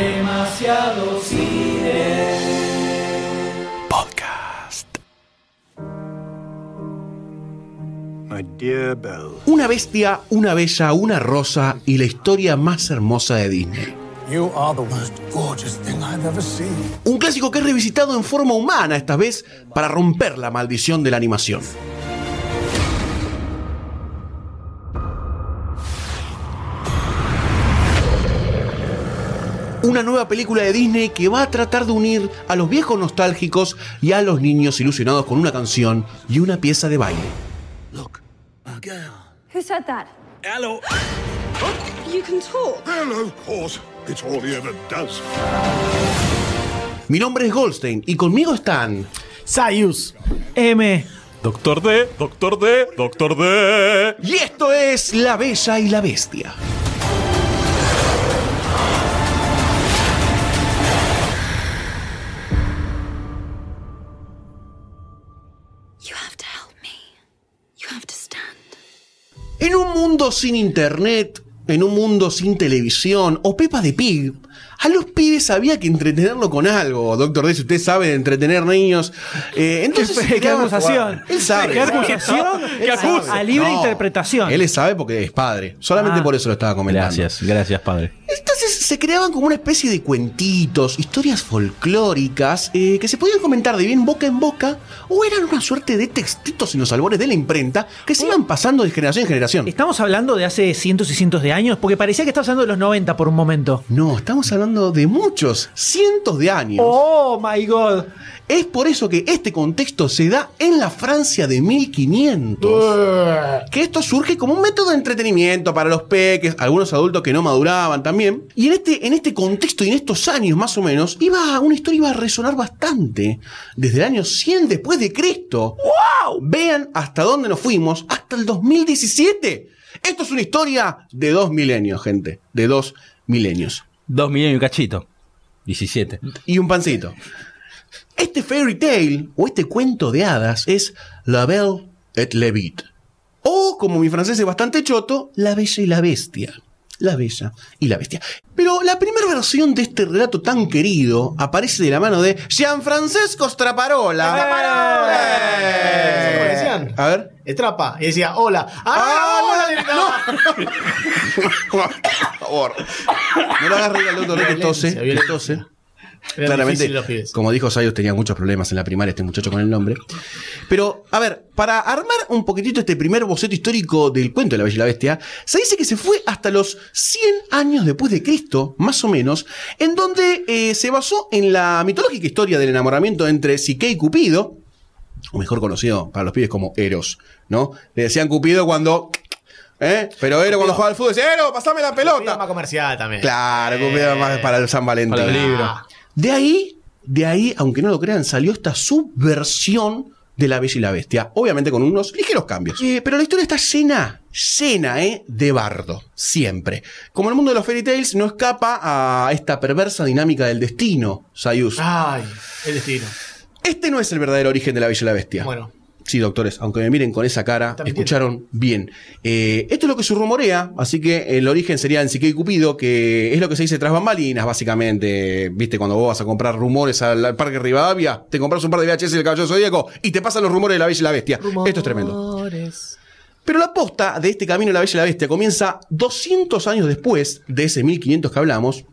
Demasiado cine. Podcast. My dear Belle. Una bestia, una bella, una rosa y la historia más hermosa de Disney. You are the most gorgeous thing I've ever seen. Un clásico que es revisitado en forma humana esta vez para romper la maldición de la animación. Una nueva película de Disney que va a tratar de unir a los viejos nostálgicos y a los niños ilusionados con una canción y una pieza de baile. Look, a girl. Who said that? Hello. You can talk. Well, of course. It's all he ever does. Mi nombre es Goldstein y conmigo están Sayus. M. Doctor D, Doctor D, Doctor D. Y esto es La Bella y la Bestia. En un mundo sin internet, en un mundo sin televisión o Pepa de Pig, a los pibes había que entretenerlo con algo. Doctor D, si usted sabe de entretener niños. Eh, entonces ¿Qué, qué creaba- acusación? Él sabe. ¿Qué acusación? Sabe. A libre No, interpretación. Él sabe porque es padre. Solamente Ah. por eso lo estaba comentando. Gracias, gracias, padre. Entonces se creaban como una especie de cuentitos, historias folclóricas eh, que se podían comentar de bien boca en boca o eran una suerte de textitos en los albores de la imprenta que se iban pasando de generación en generación. Estamos hablando de hace cientos y cientos de años, porque parecía que estabas hablando de los 90 por un momento. No, estamos hablando de muchos, cientos de años. Oh my god. Es por eso que este contexto se da en la Francia de 1500. Que esto surge como un método de entretenimiento para los peques, algunos adultos que no maduraban también. Y en este, en este contexto y en estos años más o menos, iba, una historia iba a resonar bastante. Desde el año 100 después de Cristo. ¡Wow! Vean hasta dónde nos fuimos, hasta el 2017. Esto es una historia de dos milenios, gente. De dos milenios. Dos millones y un cachito. 17. y un pancito. Este fairy tale o este cuento de hadas es La Belle et la Bête. O, como mi francés es bastante choto, La Bella y la Bestia. La Bella y la Bestia. Pero la primera versión de este relato tan querido aparece de la mano de Gianfrancesco Straparola. ¿Sabes cómo Eh. decían? A ver. Estrapa. Y decía, hola. ¡Ah, hola! Por favor. No lo hagas reír al doctor que tose. Violencia, violencia. que tose. Claramente, como dijo Sayos, tenía muchos problemas en la primaria este muchacho con el nombre. Pero, a ver, para armar un poquitito este primer boceto histórico del cuento de la Bella y la Bestia, se dice que se fue hasta los 100 años después de Cristo, más o menos, en donde eh, se basó en la mitológica historia del enamoramiento entre Psique y Cupido, o mejor conocido para los pibes como Eros, ¿no? Le decían Cupido cuando... ¿Eh? Pero Eros cuando jugaba al fútbol decía, Eros, pasame la Pelota. más comercial también. Claro, Cupido más para el San Valentín. Para el libro. De ahí, de ahí, aunque no lo crean, salió esta subversión de La Bella y la Bestia. Obviamente con unos ligeros cambios. Eh, pero la historia está llena, llena, ¿eh? De bardo. Siempre. Como el mundo de los fairy tales no escapa a esta perversa dinámica del destino, Sayus. Ay, el destino. Este no es el verdadero origen de La Bella y la Bestia. Bueno. Sí, doctores, aunque me miren con esa cara, escucharon bien. Eh, esto es lo que se rumorea, así que el origen sería en Psique y Cupido, que es lo que se dice tras bambalinas, básicamente. Viste, cuando vos vas a comprar rumores al, al Parque Rivadavia, te compras un par de VHS del Caballero Zodíaco y te pasan los rumores de la Bella y la Bestia. Esto es tremendo. Pero la posta de este camino de la Bella y la Bestia comienza 200 años después de ese 1500 que hablamos,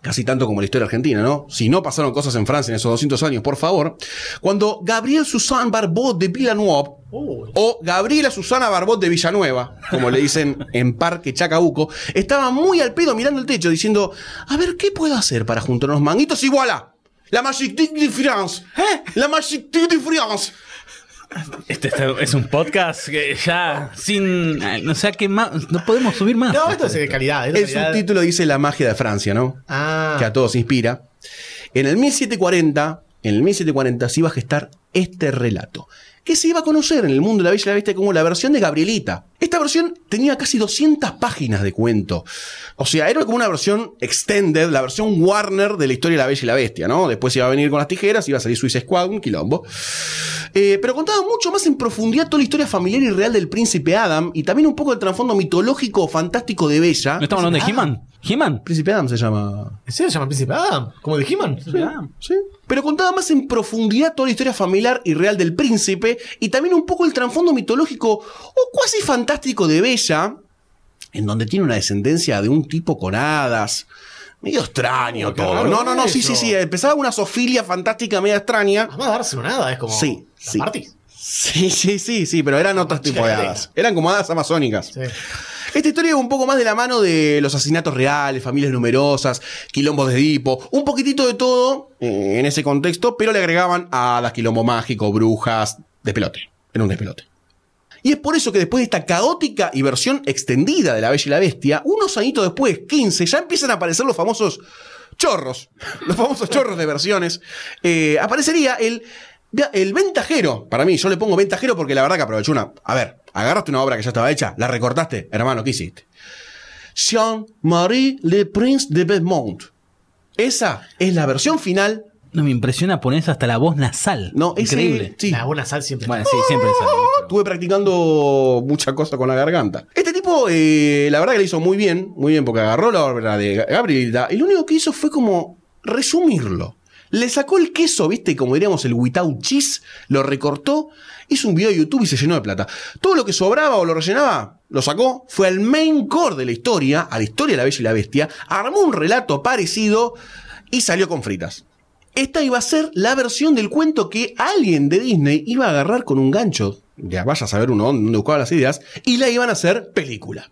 casi tanto como la historia argentina, ¿no? Si no pasaron cosas en Francia en esos 200 años, por favor, cuando Gabriel Suzanne Barbot de Villeneuve, o Gabriela Susana Barbot de Villanueva, como le dicen en Parque Chacabuco, estaba muy al pedo mirando el techo diciendo, a ver, ¿qué puedo hacer para juntar unos manguitos? Y voilà, la Magique de France, ¿eh? La Magique de France. Este, este es un podcast que ya sin. No sé a qué más. No podemos subir más. No, esto es de calidad. El calidad. subtítulo dice la magia de Francia, ¿no? Ah. que a todos inspira. En el 1740, en el 1740 se iba a gestar este relato, que se iba a conocer en el mundo de la Bella y la Bestia como la versión de Gabrielita. Esta versión tenía casi 200 páginas de cuento. O sea, era como una versión extended, la versión Warner de la historia de la Bella y la Bestia, ¿no? Después iba a venir con las tijeras, iba a salir Suicide Squad, un quilombo. Eh, pero contaba mucho más en profundidad toda la historia familiar y real del príncipe Adam y también un poco el trasfondo mitológico o fantástico de Bella. ¿No estamos hablando de He-Man? He-Man. Príncipe Adam se llama. ¿En serio se llama Príncipe Adam? ¿Como de He-Man? Sí. Pero contaba más en profundidad toda la historia familiar y real del príncipe y también un poco el trasfondo mitológico o cuasi fantástico de Bella, en donde tiene una descendencia de un tipo con hadas. Medio extraño Oh, qué todo. No, no, no, sí, eso. sí, sí. Empezaba una sofilia fantástica media extraña. Además de darse una nada, es como. Sí, ¿Las sí. Martis? Sí, sí, sí, sí, pero eran otros tipos de hadas. Eran como hadas amazónicas. Sí. Esta historia iba un poco más de la mano de los asesinatos reales, familias numerosas, quilombos de Edipo, un poquitito de todo eh, en ese contexto, pero le agregaban hadas, quilombo mágico, brujas, despelote. Era un despelote. Y es por eso que después de esta caótica y versión extendida de La Bella y la Bestia, unos añitos después, 15, ya empiezan a aparecer los famosos chorros, los famosos chorros de versiones. Eh, aparecería el, el ventajero, para mí, yo le pongo ventajero porque la verdad que aprovechó una... A ver, agarraste una obra que ya estaba hecha, la recortaste, hermano, ¿qué hiciste? Jean-Marie Le Prince de Beaumont. Esa es la versión final. No me impresiona poner hasta la voz nasal. No, ese- Increíble. sí. La buena sal siempre. Bueno, sí, siempre sale. Estuve practicando mucha cosa con la garganta. Este tipo, eh, la verdad que le hizo muy bien, muy bien, porque agarró la obra de Gabrielita y lo único que hizo fue como resumirlo. Le sacó el queso, viste, como diríamos el without cheese, lo recortó, hizo un video de YouTube y se llenó de plata. Todo lo que sobraba o lo rellenaba, lo sacó, fue al main core de la historia, a la historia de la Bella y la Bestia, armó un relato parecido y salió con fritas. Esta iba a ser la versión del cuento que alguien de Disney iba a agarrar con un gancho, ya vaya a saber uno dónde buscaba las ideas, y la iban a hacer película.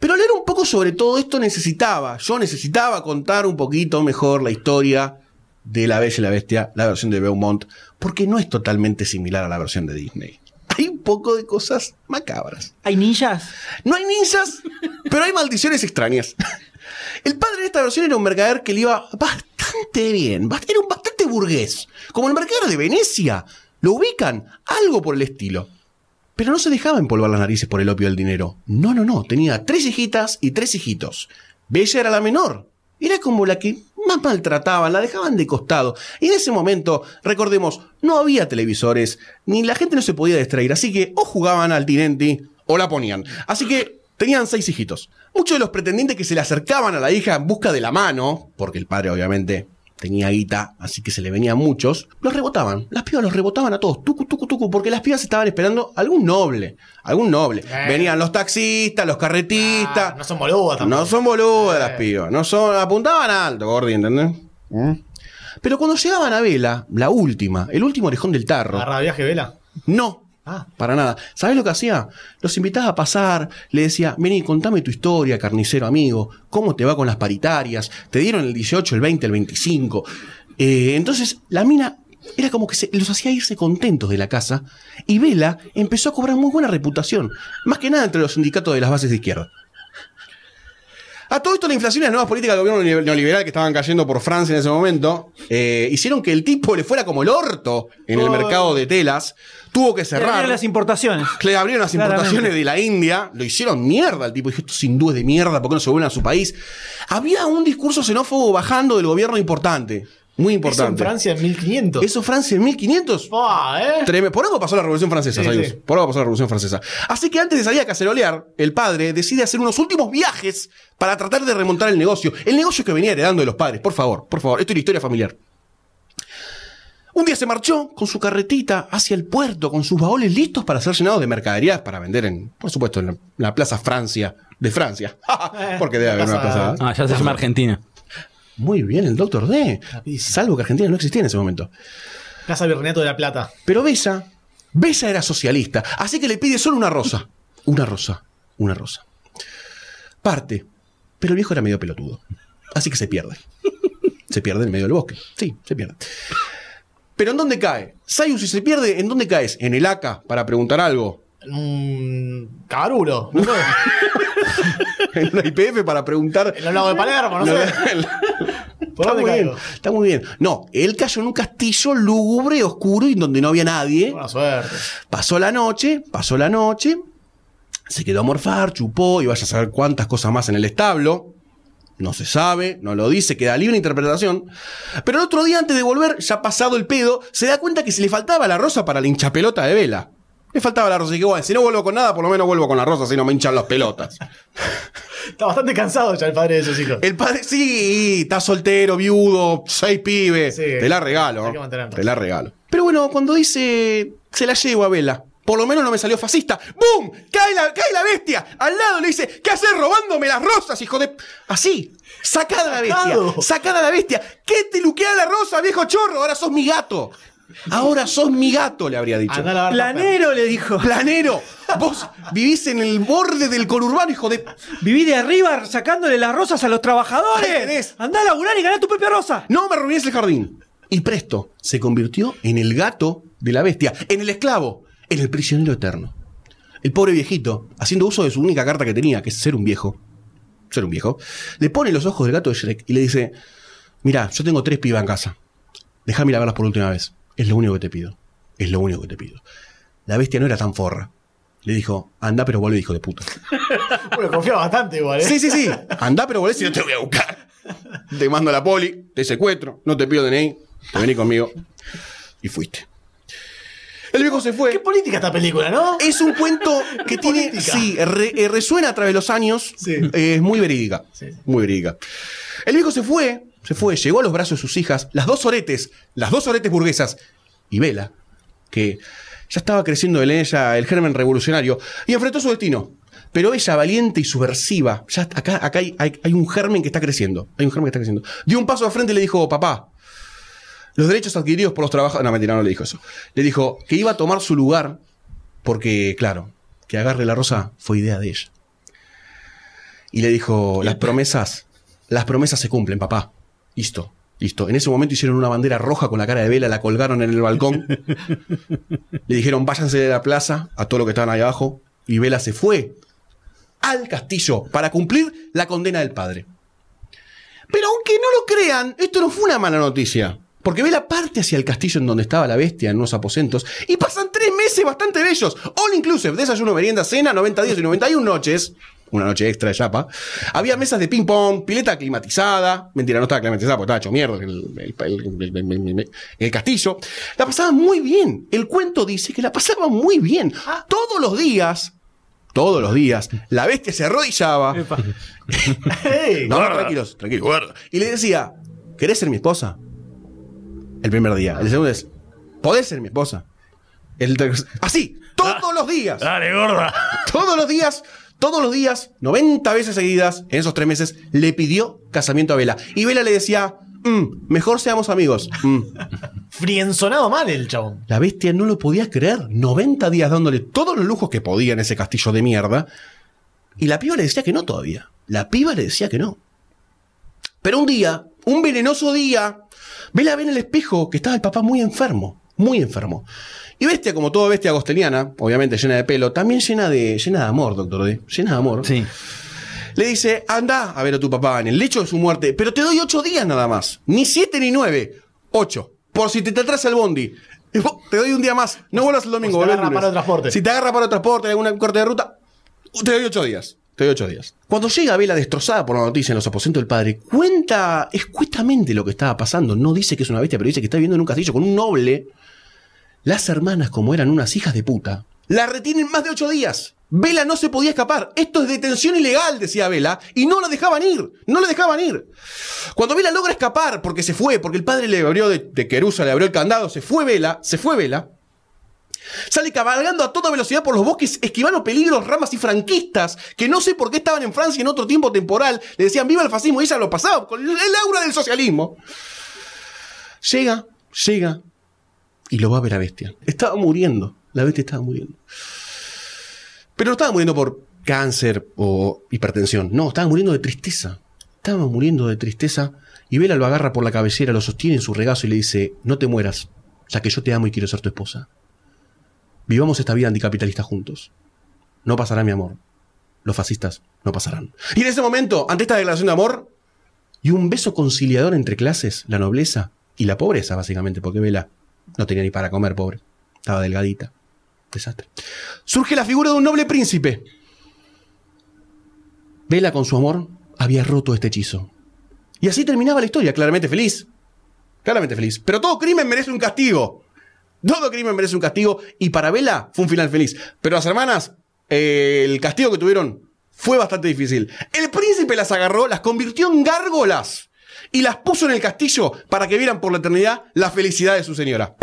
Pero leer un poco sobre todo esto necesitaba, yo necesitaba contar un poquito mejor la historia de La Bella y la Bestia, la versión de Beaumont, porque no es totalmente similar a la versión de Disney. Hay un poco de cosas macabras. ¿Hay ninjas? No hay ninjas, pero hay maldiciones extrañas. El padre de esta versión era un mercader que le iba bastante bien, era un bastante burgués, como el mercader de Venecia. ¿Lo ubican? Algo por el estilo. Pero no se dejaba empolvar las narices por el opio del dinero. No, no, no. Tenía tres hijitas y tres hijitos. Bella era la menor. Era como la que más maltrataban, la dejaban de costado. Y en ese momento, recordemos, no había televisores, ni la gente no se podía distraer. Así que o jugaban al tinenti o la ponían. Así que tenían seis hijitos. Muchos de los pretendientes que se le acercaban a la hija en busca de la mano, porque el padre obviamente tenía guita, así que se le venían muchos, los rebotaban. Las pibas los rebotaban a todos, tucu, tucu, tucu, porque las pibas estaban esperando algún noble, algún noble. Eh. Venían los taxistas, los carretistas. Ah, no son boludas tampoco. No son boludas las Eh. pibas, no son, apuntaban alto, Gordi, ¿entendés? ¿Mm? Pero cuando llegaban a Vela, la última, el último orejón del tarro, Agarra viaje vela. no, Ah. para nada. ¿Sabes lo que hacía? Los invitaba a pasar, le decía, vení, contame tu historia, carnicero amigo, cómo te va con las paritarias, te dieron el 18, el 20, el 25. Eh, entonces, la mina era como que se- los hacía irse contentos de la casa y Vela empezó a cobrar muy buena reputación, más que nada entre los sindicatos de las bases de izquierda. A todo esto, la inflación y las nuevas políticas del gobierno neoliberal que estaban cayendo por Francia en ese momento eh, hicieron que el tipo le fuera como el orto en el mercado de telas. Tuvo que Se abrieron cerrar. las importaciones. Le abrieron las Claramente. importaciones de la India, lo hicieron mierda al tipo. Dije, esto sin duda es de mierda, ¿por qué no se vuelven a su país? Había un discurso xenófobo bajando del gobierno importante. Muy Eso en importante. Francia en 1500. Eso Francia en 1500. Ah, ¿eh? Treme- Por algo pasó la Revolución Francesa, sí. Por algo pasó la Revolución Francesa. Así que antes de salir a cacerolear, el padre decide hacer unos últimos viajes para tratar de remontar el negocio. El negocio que venía heredando de los padres. Por favor, por favor. Esto es una historia familiar. Un día se marchó con su carretita hacia el puerto, con sus baúles listos para ser llenados de mercaderías para vender en, por supuesto, en la, la Plaza Francia de Francia. Porque debe haber una plaza- plaza. Ah, ya se llama Argentina. Muy bien, el Doctor D. Salvo que Argentina no existía en ese momento. Plaza Virreinato de la Plata. Pero Bella, Bella era socialista, así que le pide solo una rosa. Una rosa, una rosa. Parte, pero el viejo era medio pelotudo, así que se pierde. Se pierde en medio del bosque, sí, se pierde. Pero ¿en dónde cae? Sayus, si se pierde, ¿en dónde caes? ¿En el ACA para preguntar algo? Un cabarulo. No sé. ¿En una IPF para preguntar? En los lagos de Palermo, no, sé. ¿Por Está muy bien, está muy bien. No, él cayó en un castillo lúgubre, oscuro y donde no había nadie. Buena suerte. Pasó la noche, pasó la noche, se quedó a morfar, chupó y vaya a saber cuántas cosas más en el establo. No se sabe, no lo dice, queda libre interpretación. Pero el otro día, antes de volver, ya pasado el pedo, se da cuenta que se le faltaba la rosa para la hinchapelota de vela. Le faltaba la rosa. Y que bueno, si no vuelvo con nada, por lo menos vuelvo con la rosa, si no me hinchan las pelotas. Está bastante cansado ya el padre de esos hijos. El padre, sí, está soltero, viudo, seis pibes. Sí. te la regalo. Te la regalo. Pero bueno, cuando dice, se la llevo a Vela. Por lo menos no me salió fascista. ¡Bum! Cae la, cae la bestia. Al lado le dice, ¿qué haces robándome las rosas, hijo de...? Así. Sacada la bestia. Sacada la bestia. ¿Qué te luquea la rosa, viejo chorro? Ahora sos mi gato. Ahora sos mi gato, le habría dicho. Planero le dijo. Planero. Vos vivís en el borde del conurbano, hijo de... Viví de arriba sacándole las rosas a los trabajadores. Andá a laburar y ganá tu propia rosa. No me arruines el jardín. Y presto, se convirtió en el gato de la bestia, en el esclavo, en el prisionero eterno. El pobre viejito, haciendo uso de su única carta que tenía, que es ser un viejo, ser un viejo, le pone los ojos del gato de Shrek y le dice, mira, yo tengo tres pibas en casa. Déjame ir a verlas por última vez. Es lo único que te pido. Es lo único que te pido. La bestia no era tan forra. Le dijo, anda pero vuelve, hijo de puta. Bueno, confía bastante igual, ¿eh? Sí, sí, sí. Anda, pero volvés y yo te voy a buscar. Te mando a la poli, te secuestro, no te pido DNI, te vení conmigo. Y fuiste. El viejo se fue. Qué política esta película, ¿no? Es un cuento que tiene. política. Sí, re- eh, resuena a través de los años. Sí. Eh, es muy verídica. Sí. Muy verídica. El viejo se fue, se fue, llegó a los brazos de sus hijas, las dos oretes, las dos oretes burguesas, y Vela, que ya estaba creciendo en ella el germen revolucionario, y enfrentó su destino. Pero ella, valiente y subversiva, ya acá, acá hay, hay- hay un germen que está creciendo. Hay un germen que está creciendo. Dio un paso al frente y le dijo, papá, los derechos adquiridos por los trabajadores. No, mentira, no le dijo eso. Le dijo que iba a tomar su lugar porque, claro, que agarre la rosa fue idea de ella. Y le dijo, las promesas, las promesas se cumplen, papá. Listo, listo. En ese momento hicieron una bandera roja con la cara de vela, la colgaron en el balcón. le dijeron, váyanse de la plaza a todo lo que estaban ahí abajo. Y Vela se fue al castillo para cumplir la condena del padre. Pero aunque no lo crean, esto no fue una mala noticia. Porque Vela parte hacia el castillo en donde estaba la bestia, en unos aposentos, y pasan tres meses bastante bellos. All inclusive, desayuno, merienda, cena, 90 días y 91 noches. Una noche extra de chapa. Había mesas de ping-pong, pileta climatizada. Mentira, no estaba climatizada porque estaba hecho mierda el, el- castillo. La pasaban muy bien. El cuento dice que la pasaban muy bien. Todos los días, todos los días, la bestia se arrodillaba. Ey, No, no, tranquilos, tranquilos. Y le decía, ¿querés ser mi esposa? El primer día. El segundo es, ¿podés ser mi esposa? El Así, todos los días. Dale, gorda. Todos los días, todos los días, 90 veces seguidas, en esos tres meses, le pidió casamiento a Vela. Y Vela le decía, "Mm, mejor seamos amigos. Mm. frienzonado mal el chabón. La bestia no lo podía creer. 90 días dándole todos los lujos que podía en ese castillo de mierda. Y la piba le decía que no todavía. La piba le decía que no. Pero un día, un venenoso día, Vela ve en el espejo que estaba el papá muy enfermo. Muy enfermo. Y bestia, como toda bestia agosteliana, obviamente llena de pelo, también llena de, llena de amor, doctor D. Llena de amor. Sí. Le dice, anda a ver a tu papá en el lecho de su muerte, pero te doy ocho días nada más. Ni siete ni nueve. Ocho. Por si te, te atrasa el bondi. Te doy un día más. No vuelvas el domingo. O si te el agarra paro de transporte. Si te agarra para transporte, algún corte de ruta, te doy ocho días. Ocho días. Cuando llega Vela destrozada por la noticia en los aposentos del padre, cuenta escuetamente lo que estaba pasando. No dice que es una bestia, pero dice que está viviendo en un castillo con un noble. Las hermanas, como eran unas hijas de puta, la retienen más de ocho días. Vela no se podía escapar. Esto es detención ilegal, decía Vela, y no la dejaban ir. No la dejaban ir. Cuando Vela logra escapar, porque se fue, porque el padre le abrió de, de Querusa, le abrió el candado, se fue Vela, se fue Vela. Sale cabalgando a toda velocidad por los bosques, esquivando peligros, ramas y franquistas, que no sé por qué estaban en Francia en otro tiempo temporal. Le decían viva el fascismo y ella lo pasaba con el aura del socialismo. Llega, llega, y lo va a ver a Bestia. Estaba muriendo. La Bestia estaba muriendo. Pero no estaba muriendo por cáncer o hipertensión. No, estaba muriendo de tristeza. Estaba muriendo de tristeza. Y Vela lo agarra por la cabellera, lo sostiene en su regazo y le dice: No te mueras, ya que yo te amo y quiero ser tu esposa. Vivamos esta vida anticapitalista juntos. No pasará mi amor. Los fascistas no pasarán. Y en ese momento, ante esta declaración de amor y un beso conciliador entre clases, la nobleza y la pobreza, básicamente, porque Vela no tenía ni para comer, pobre. Estaba delgadita. Desastre. Surge la figura de un noble príncipe. Vela, con su amor, había roto este hechizo. Y así terminaba la historia, claramente feliz. Claramente feliz. Pero todo crimen merece un castigo. Todo crimen merece un castigo. Y para Vela fue un final feliz. Pero las hermanas, eh, el castigo que tuvieron Fue bastante difícil. El príncipe las agarró, las convirtió en gárgolas y las puso en el castillo para que vieran por la eternidad la felicidad de su señora.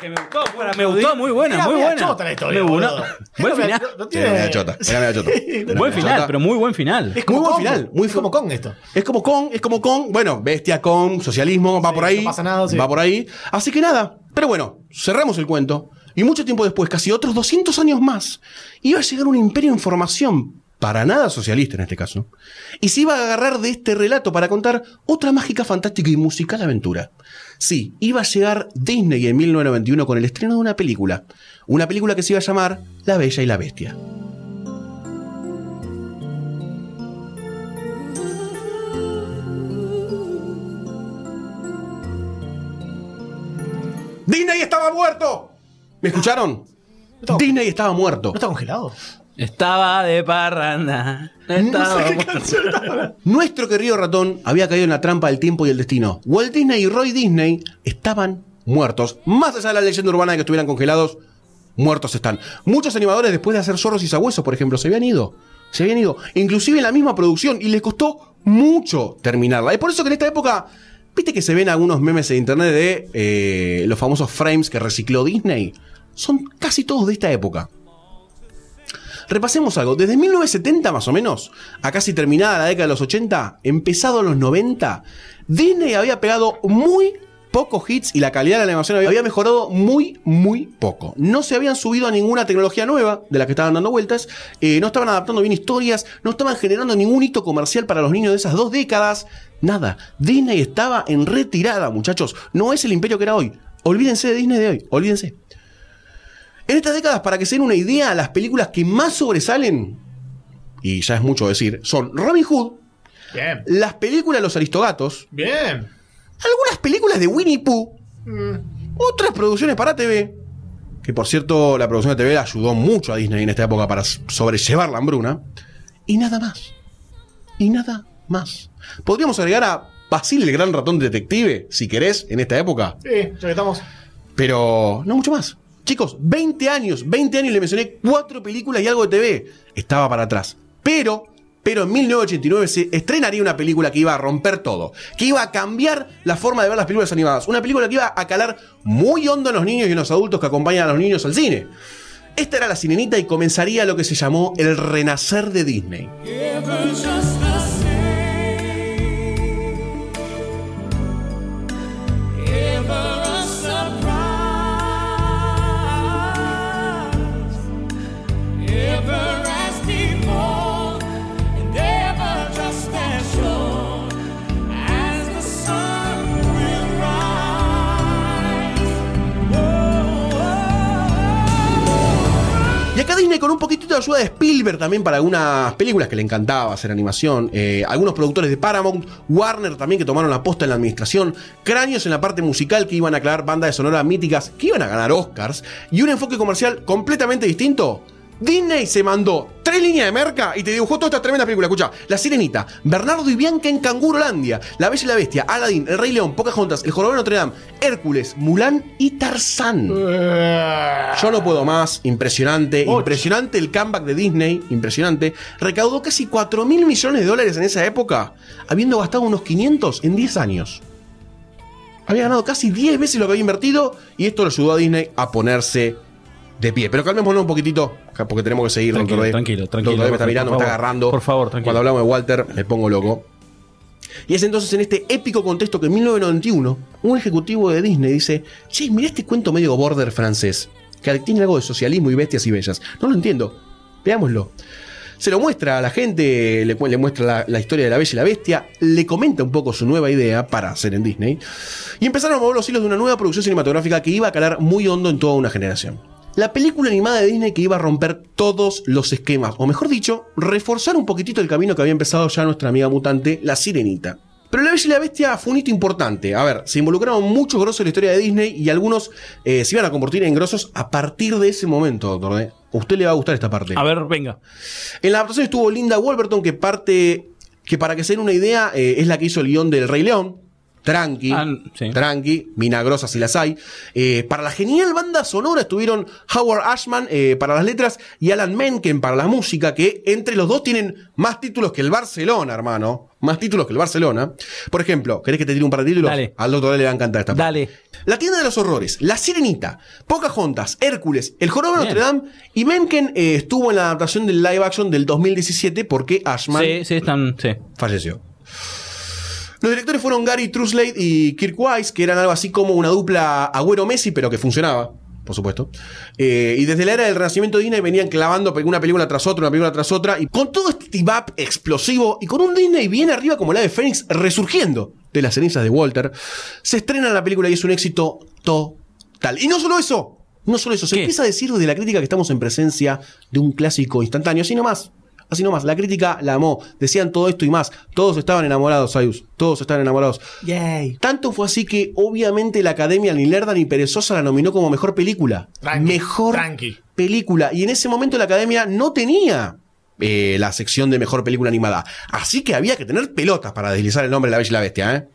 Que me gustó, buena, me gustó, muy buena, Era muy buena. chota la historia, Muy buena. boludo. Buen final. Era media chota, era media chota. Era Buen final, chota. pero muy buen final. Es como Muy buen final, muy es como Kong esto. Es como con, es como con, bueno, bestia con, socialismo, va Sí, por ahí. no pasa nada, sí. Va por ahí. Así que nada. Pero bueno, cerramos el cuento. Y mucho tiempo después, casi otros 200 años más, iba a llegar un imperio en formación, para nada socialista en este caso, y se iba a agarrar de este relato para contar otra mágica, fantástica y musical aventura. Sí, iba a llegar Disney en 1991 con el estreno de una película. Una película que se iba a llamar La Bella y la Bestia. ¡Disney estaba muerto! ¿Me escucharon? Disney estaba muerto. ¿No está congelado? Estaba de parranda. Estaba... Nuestro querido ratón había caído en la trampa del tiempo y el destino. Walt Disney y Roy Disney estaban muertos. Más allá de la leyenda urbana de que estuvieran congelados, muertos están. Muchos animadores después de hacer zorros y sabuesos, por ejemplo, se habían ido. Se habían ido. Inclusive en la misma producción. Y les costó mucho terminarla. Es por eso que en esta época... ¿Viste que se ven algunos memes en internet de eh, los famosos frames que recicló Disney? Son casi todos de esta época. Repasemos algo. Desde 1970 más o menos, a casi terminada la década de los 80, empezado los 90, Disney había pegado muy pocos hits y la calidad de la animación había- mejorado muy, muy poco. No se habían subido a ninguna tecnología nueva de la que estaban dando vueltas, eh, no estaban adaptando bien historias, no estaban generando ningún hito comercial para los niños de esas dos décadas. Nada. Disney estaba en retirada, muchachos. No es el imperio que era hoy. Olvídense de Disney de hoy. Olvídense. En estas décadas, para que se den una idea, las películas que más sobresalen, y ya es mucho decir, son Robin Hood, Bien. las películas de los Aristogatos, Bien. algunas películas de Winnie Pooh, otras producciones para TV, que por cierto la producción de TV ayudó mucho a Disney en esta época para sobrellevar la hambruna, y nada más. Y nada más. Podríamos agregar a Basil el gran ratón detective, si querés, en esta época, Sí, ya que estamos. pero no mucho más. Chicos, 20 años, 20 años le mencioné cuatro películas y algo de TV. Estaba para atrás. Pero, pero en 1989 se estrenaría una película que iba a romper todo. Que iba a cambiar la forma de ver las películas animadas. Una película que iba a calar muy hondo en los niños y en los adultos que acompañan a los niños al cine. Esta era la sirenita y comenzaría lo que se llamó el renacer de Disney. Con un poquitito de ayuda de Spielberg también para algunas películas que le encantaba hacer animación. eh, algunos productores de Paramount, Warner también que tomaron la posta en la administración. Cráneos en la parte musical que iban a aclarar bandas de sonora míticas que iban a ganar Oscars. Y un enfoque comercial completamente distinto. Disney se mandó tres líneas de merca y te dibujó toda esta tremenda película. Escucha, La Sirenita, Bernardo y Bianca en Cangurolandia, La Bella y la Bestia, Aladdin, El Rey León, Pocahontas, El Jorobado de Notre Dame, Hércules, Mulan y Tarzán. Yo no puedo más. Impresionante. Ocho. Impresionante el comeback de Disney. Impresionante. Recaudó casi 4 mil millones de dólares en esa época, habiendo gastado unos 500 en 10 años. Había ganado casi 10 veces lo que había invertido y esto lo ayudó a Disney a ponerse de pie. Pero calmémonos un poquitito, porque tenemos que seguir. Tranquilo, Doctor tranquilo, tranquilo, Doctor D me está mirando, me está agarrando. Por favor, tranquilo. Cuando hablamos de Walter, me pongo loco. Y es entonces en este épico contexto que en 1991 un ejecutivo de Disney dice, che, mira este cuento medio border francés, que tiene algo de socialismo y bestias y bellas. No lo entiendo. Veámoslo. Se lo muestra a la gente, le muestra la, la historia de la bella y la bestia, le comenta un poco su nueva idea para hacer en Disney, y empezaron a mover los hilos de una nueva producción cinematográfica que iba a calar muy hondo en toda una generación. La película animada de Disney que iba a romper todos los esquemas, o mejor dicho, reforzar un poquitito el camino que había empezado ya nuestra amiga mutante, la Sirenita. Pero La Bella y la Bestia fue un hito importante. A ver, se involucraron muchos grosos en la historia de Disney y algunos eh, se iban a convertir en grosos a partir de ese momento, doctor. A usted le va a gustar esta parte. A ver, venga. En la adaptación estuvo Linda Wolverton, que parte, que para que se den una idea, eh, es la que hizo el guion del Rey León. Tranqui, Ah, sí. tranqui, milagrosas si las hay. Eh, para la genial banda sonora estuvieron Howard Ashman eh, para las letras y Alan Menken para la música, que entre los dos tienen más títulos que el Barcelona, hermano. Más títulos que el Barcelona. Por ejemplo, ¿querés que te tire un par de títulos? Dale. Al doctor D le va a encantar esta parte. Dale. La tienda de los horrores, La Sirenita, Pocahontas, Hércules, El Jorobado de. Notre Dame y Menken eh, estuvo en la adaptación del live action del 2017 porque Ashman Sí, sí, están. Sí. falleció. Los directores fueron Gary Truslade y Kirk Wise, que eran algo así como una dupla Agüero-Messi, pero que funcionaba, por supuesto. Eh, y desde la era del Renacimiento de Disney venían clavando una película tras otra, una película tras otra, y con todo este tibap explosivo, y con un Disney bien arriba como la de Phoenix, resurgiendo de las cenizas de Walter, se estrena la película y es un éxito total. Y no solo eso, no solo eso, se ¿Qué? empieza a decir desde la crítica que estamos en presencia de un clásico instantáneo, así nomás. Así nomás, la crítica la amó. Decían todo esto y más. Todos estaban enamorados, Sayus. Todos estaban enamorados. Yay. Tanto fue así que, obviamente, la academia ni lerda ni perezosa la nominó como mejor película. Tranqui, mejor tranqui. película. Y en ese momento la academia no tenía eh, la sección de mejor película animada. Así que había que tener pelotas para deslizar el nombre de la Bella y la Bestia, ¿eh?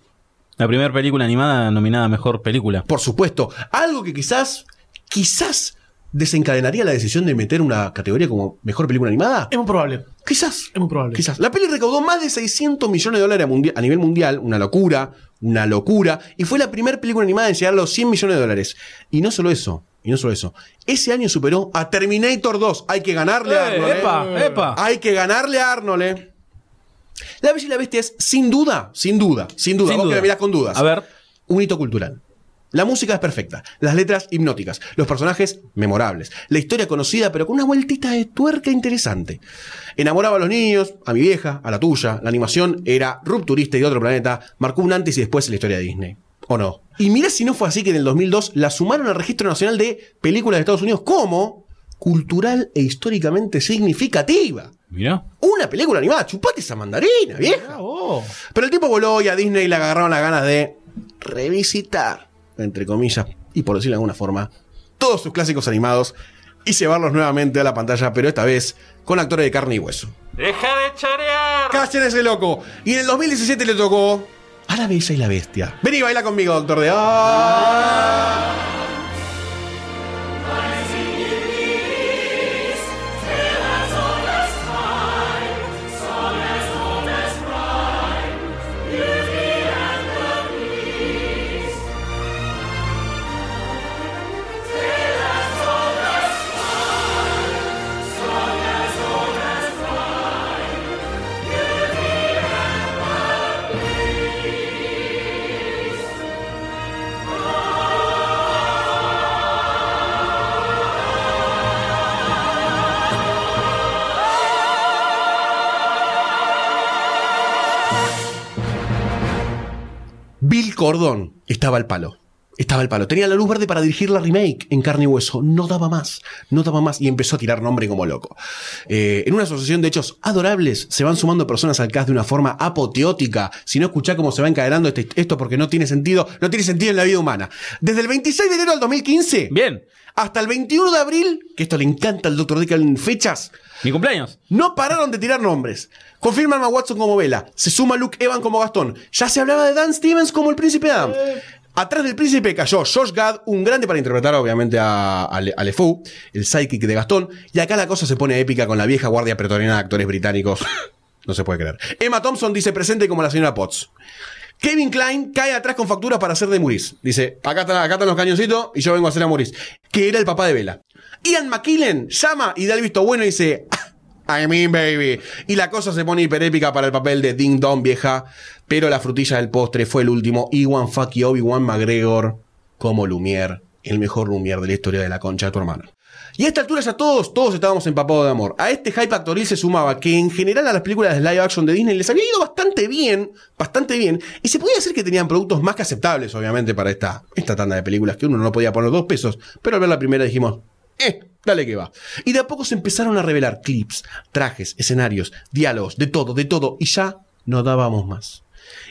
La primera película animada nominada a mejor película. Por supuesto. Algo que quizás, quizás desencadenaría la decisión de meter una categoría como mejor película animada. Es muy probable. Quizás. Es muy probable. Quizás. La peli recaudó más de 600 millones de dólares a, nivel mundial, una locura, una locura, y fue la primera película animada en llegar a los 100 millones de dólares. Y no solo eso, y no solo eso. Ese año superó a Terminator 2. Hay que ganarle a Arnold. ¿eh? epa, epa. Hay que ganarle a Arnold. ¿eh? La Bella y la Bestia es, sin duda, sin duda, sin duda, Sin vos que duda. me mirás con dudas, A ver. un hito cultural. La música es perfecta, las letras hipnóticas, los personajes memorables, la historia conocida pero con una vueltita de tuerca interesante. Enamoraba a los niños, a mi vieja, a la tuya, la animación era rupturista y de otro planeta, marcó un antes y después en la historia de Disney. ¿O no? Y mira si no fue así que en el 2002 la sumaron al Registro Nacional de Películas de Estados Unidos como cultural e históricamente significativa. Mirá. Una película animada, chupate esa mandarina, vieja. Pero el tiempo voló y a Disney le agarraron las ganas de revisitar, entre comillas, y por decirlo de alguna forma, todos sus clásicos animados y llevarlos nuevamente a la pantalla, pero esta vez con actores de carne y hueso. ¡Deja de chorear! ¡Callen ese loco! Y en el 2017 le tocó a la Bella y la Bestia. Vení, baila conmigo, doctor de... ¡Ah! Bill Cordón estaba al palo. Estaba al palo. Tenía la luz verde para dirigir la remake en carne y hueso. No daba más. No daba más. Y empezó a tirar nombre como loco. Eh, en una asociación de hechos adorables se van sumando personas al cast de una forma apoteótica. Si no escuchá cómo se va encadenando este- esto porque no tiene sentido. No tiene sentido en la vida humana. Desde el 26 de enero del 2015. Bien. Hasta el 21 de abril. Que esto le encanta al Dr. Dick en fechas. Mi cumpleaños. No pararon de tirar nombres. Confirman a Watson como Vela. Se suma Luke Evan como Gastón. Ya se hablaba de Dan Stevens como el príncipe Adam. Atrás del príncipe cayó Josh Gad, un grande para interpretar obviamente a, a, Le- a LeFou, el sidekick de Gastón. Y acá la cosa se pone épica con la vieja guardia pretoriana de actores británicos. No se puede creer. Emma Thompson dice presente como la señora Potts. Kevin Klein cae atrás con facturas para hacer de Maurice. Dice, acá están, acá están los cañoncitos y yo vengo a hacer a Maurice. Que era el papá de Vela. Ian McKellen llama y da el visto bueno y dice, "Ah, I mean baby. Y la cosa se pone hiperépica para el papel de Ding Dong vieja. Pero la frutilla del postre fue el último. Iwan Fucky Obi-Wan McGregor como Lumière. El mejor Lumière de la historia de la concha de tu hermano. Y a esta altura ya todos, todos estábamos empapados de amor. A este hype actoril se sumaba que en general a las películas de live action de Disney les había ido bastante bien, bastante bien, y se podía decir que tenían productos más que aceptables, obviamente, para esta, esta tanda de películas, que uno no podía poner dos pesos, pero al ver la primera dijimos, eh, dale que va. Y de a poco se empezaron a revelar clips, trajes, escenarios, diálogos, de todo, de todo, y ya no dábamos más.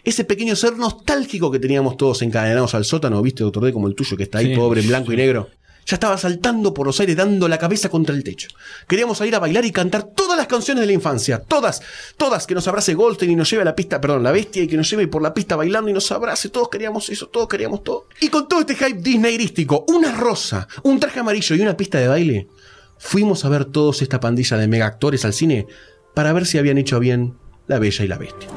Ese pequeño ser nostálgico que teníamos todos encadenados al sótano, viste, doctor D, como el tuyo, que está ahí Sí. pobre en blanco y negro. Ya estaba saltando por los aires, dando la cabeza contra el techo. Queríamos salir a bailar y cantar todas las canciones de la infancia. Todas, todas. Que nos abrace Goldstein y nos lleve a la pista, perdón, la bestia y que nos lleve por la pista bailando y nos abrace. Todos queríamos eso, todos queríamos todo. Y con todo este hype disneyrístico, una rosa, un traje amarillo y una pista de baile, fuimos a ver todos esta pandilla de mega actores al cine para ver si habían hecho bien La Bella y la Bestia.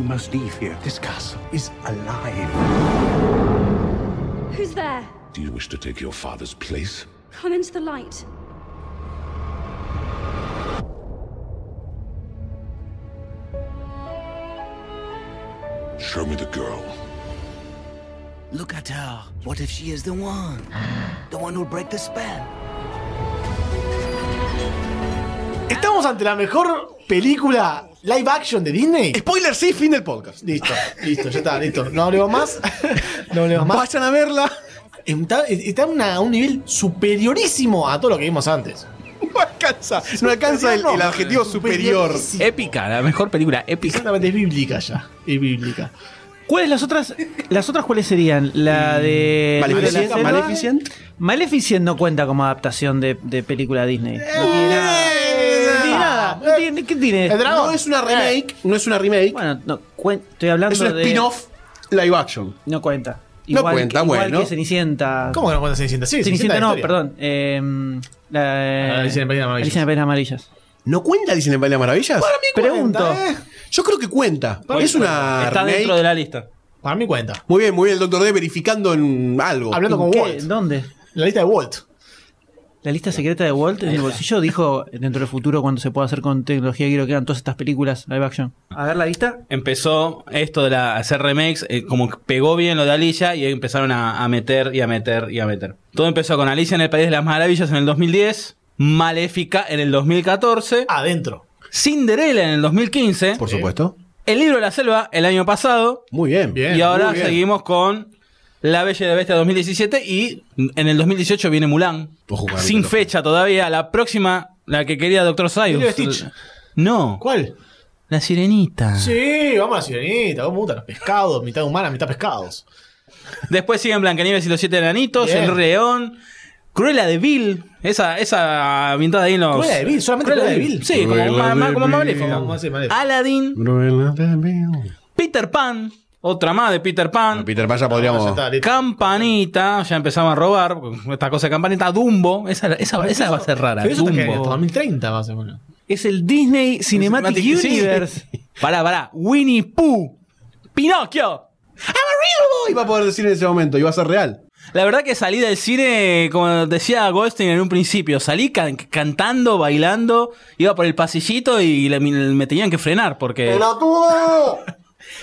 You must leave here. This castle is alive. Who's there? Do you wish to take your father's place? Come into the light. Show me the girl. Look at her. What if she is the one? The one who'll break the spell? Estamos ante la mejor película live action de Disney. Spoiler, sí, fin del podcast. Listo, listo, ya está, listo. No hablemos más. No hablemos más. Vayan a verla. Está, está a una- a un nivel superiorísimo a todo lo que vimos antes. No alcanza, no alcanza el, el adjetivo superior. Épica, la mejor película épica. Exactamente, es bíblica ya. Es bíblica. ¿Cuáles las otras? ¿Las otras cuáles serían? La de. Maleficent, la de selva. Maleficent. Maleficent no cuenta como adaptación de, de película Disney. No tiene nada. Nada. No tiene- ¿Qué tiene? El dragón. No es una remake, no es una remake, Bueno, no, cuen- estoy hablando es un de. spin-off live action. No cuenta. No cuenta, que, igual bueno. que Cenicienta. ¿Cómo que no cuenta Cenicienta? Sí, Cenicienta no, historia. perdón. Eh, la, Alicia en el País de las Maravillas. Alicia en el País de las Maravillas. ¿No cuenta Alicia en el País de las Maravillas? Pregunto. Cuenta, eh. Yo creo que cuenta. es una Está remake. dentro de la lista. Para mí cuenta. Muy bien, muy bien, el Doctor D verificando en algo. Hablando con ¿Qué? Walt. ¿Dónde? La lista de Walt. La lista secreta de Walt en el bolsillo dijo dentro del futuro cuando se pueda hacer con tecnología quiero que hagan todas estas películas live action. A ver la lista. Empezó esto de la, hacer remakes, eh, como que pegó bien lo de Alicia y ahí empezaron a, a meter y a meter y a meter. Todo empezó con Alicia en el País de las Maravillas en el 2010, Maléfica en el 2014, Adentro. Cinderella en el 2015, Por supuesto. El libro de la selva el año pasado Muy bien. Bien. y ahora bien. seguimos con La Bella y la Bestia 2017 y en el 2018 viene Mulan. Sin fecha todavía. La próxima, la que quería Doctor Sayus. Stitch. No, ¿Cuál? la sirenita. Sí, vamos a la sirenita. ¿Cómo me gustan los pescados? Mitad humana, mitad pescados. Después siguen Blancanieves y los siete enanitos, Bien. El León, Cruella de Vil, esa, esa ambientada ahí en los. Cruella de Vil, solamente Cruella de Vil. Sí, como, Cruella ma- ma- de como Vil. Maléfica. Vamos a hacer Maléfica. Aladdin, Peter Pan, otra más de Peter Pan. Peter Pan ya podríamos. Campanita, ya empezamos a robar, esta cosa de campanita, Dumbo, esa, esa, esa va a ser rara. Pero eso está que hasta Dumbo. 2030 más o menos. Es el Disney Cinematic Sí. Universe. Pará, pará, Winnie Pooh, Pinocchio. Iba a poder decir en ese momento, iba a ser real. La verdad que salí del cine, como decía Goldstein en un principio, salí can- cantando, bailando, iba por el pasillito y le- me tenían que frenar porque...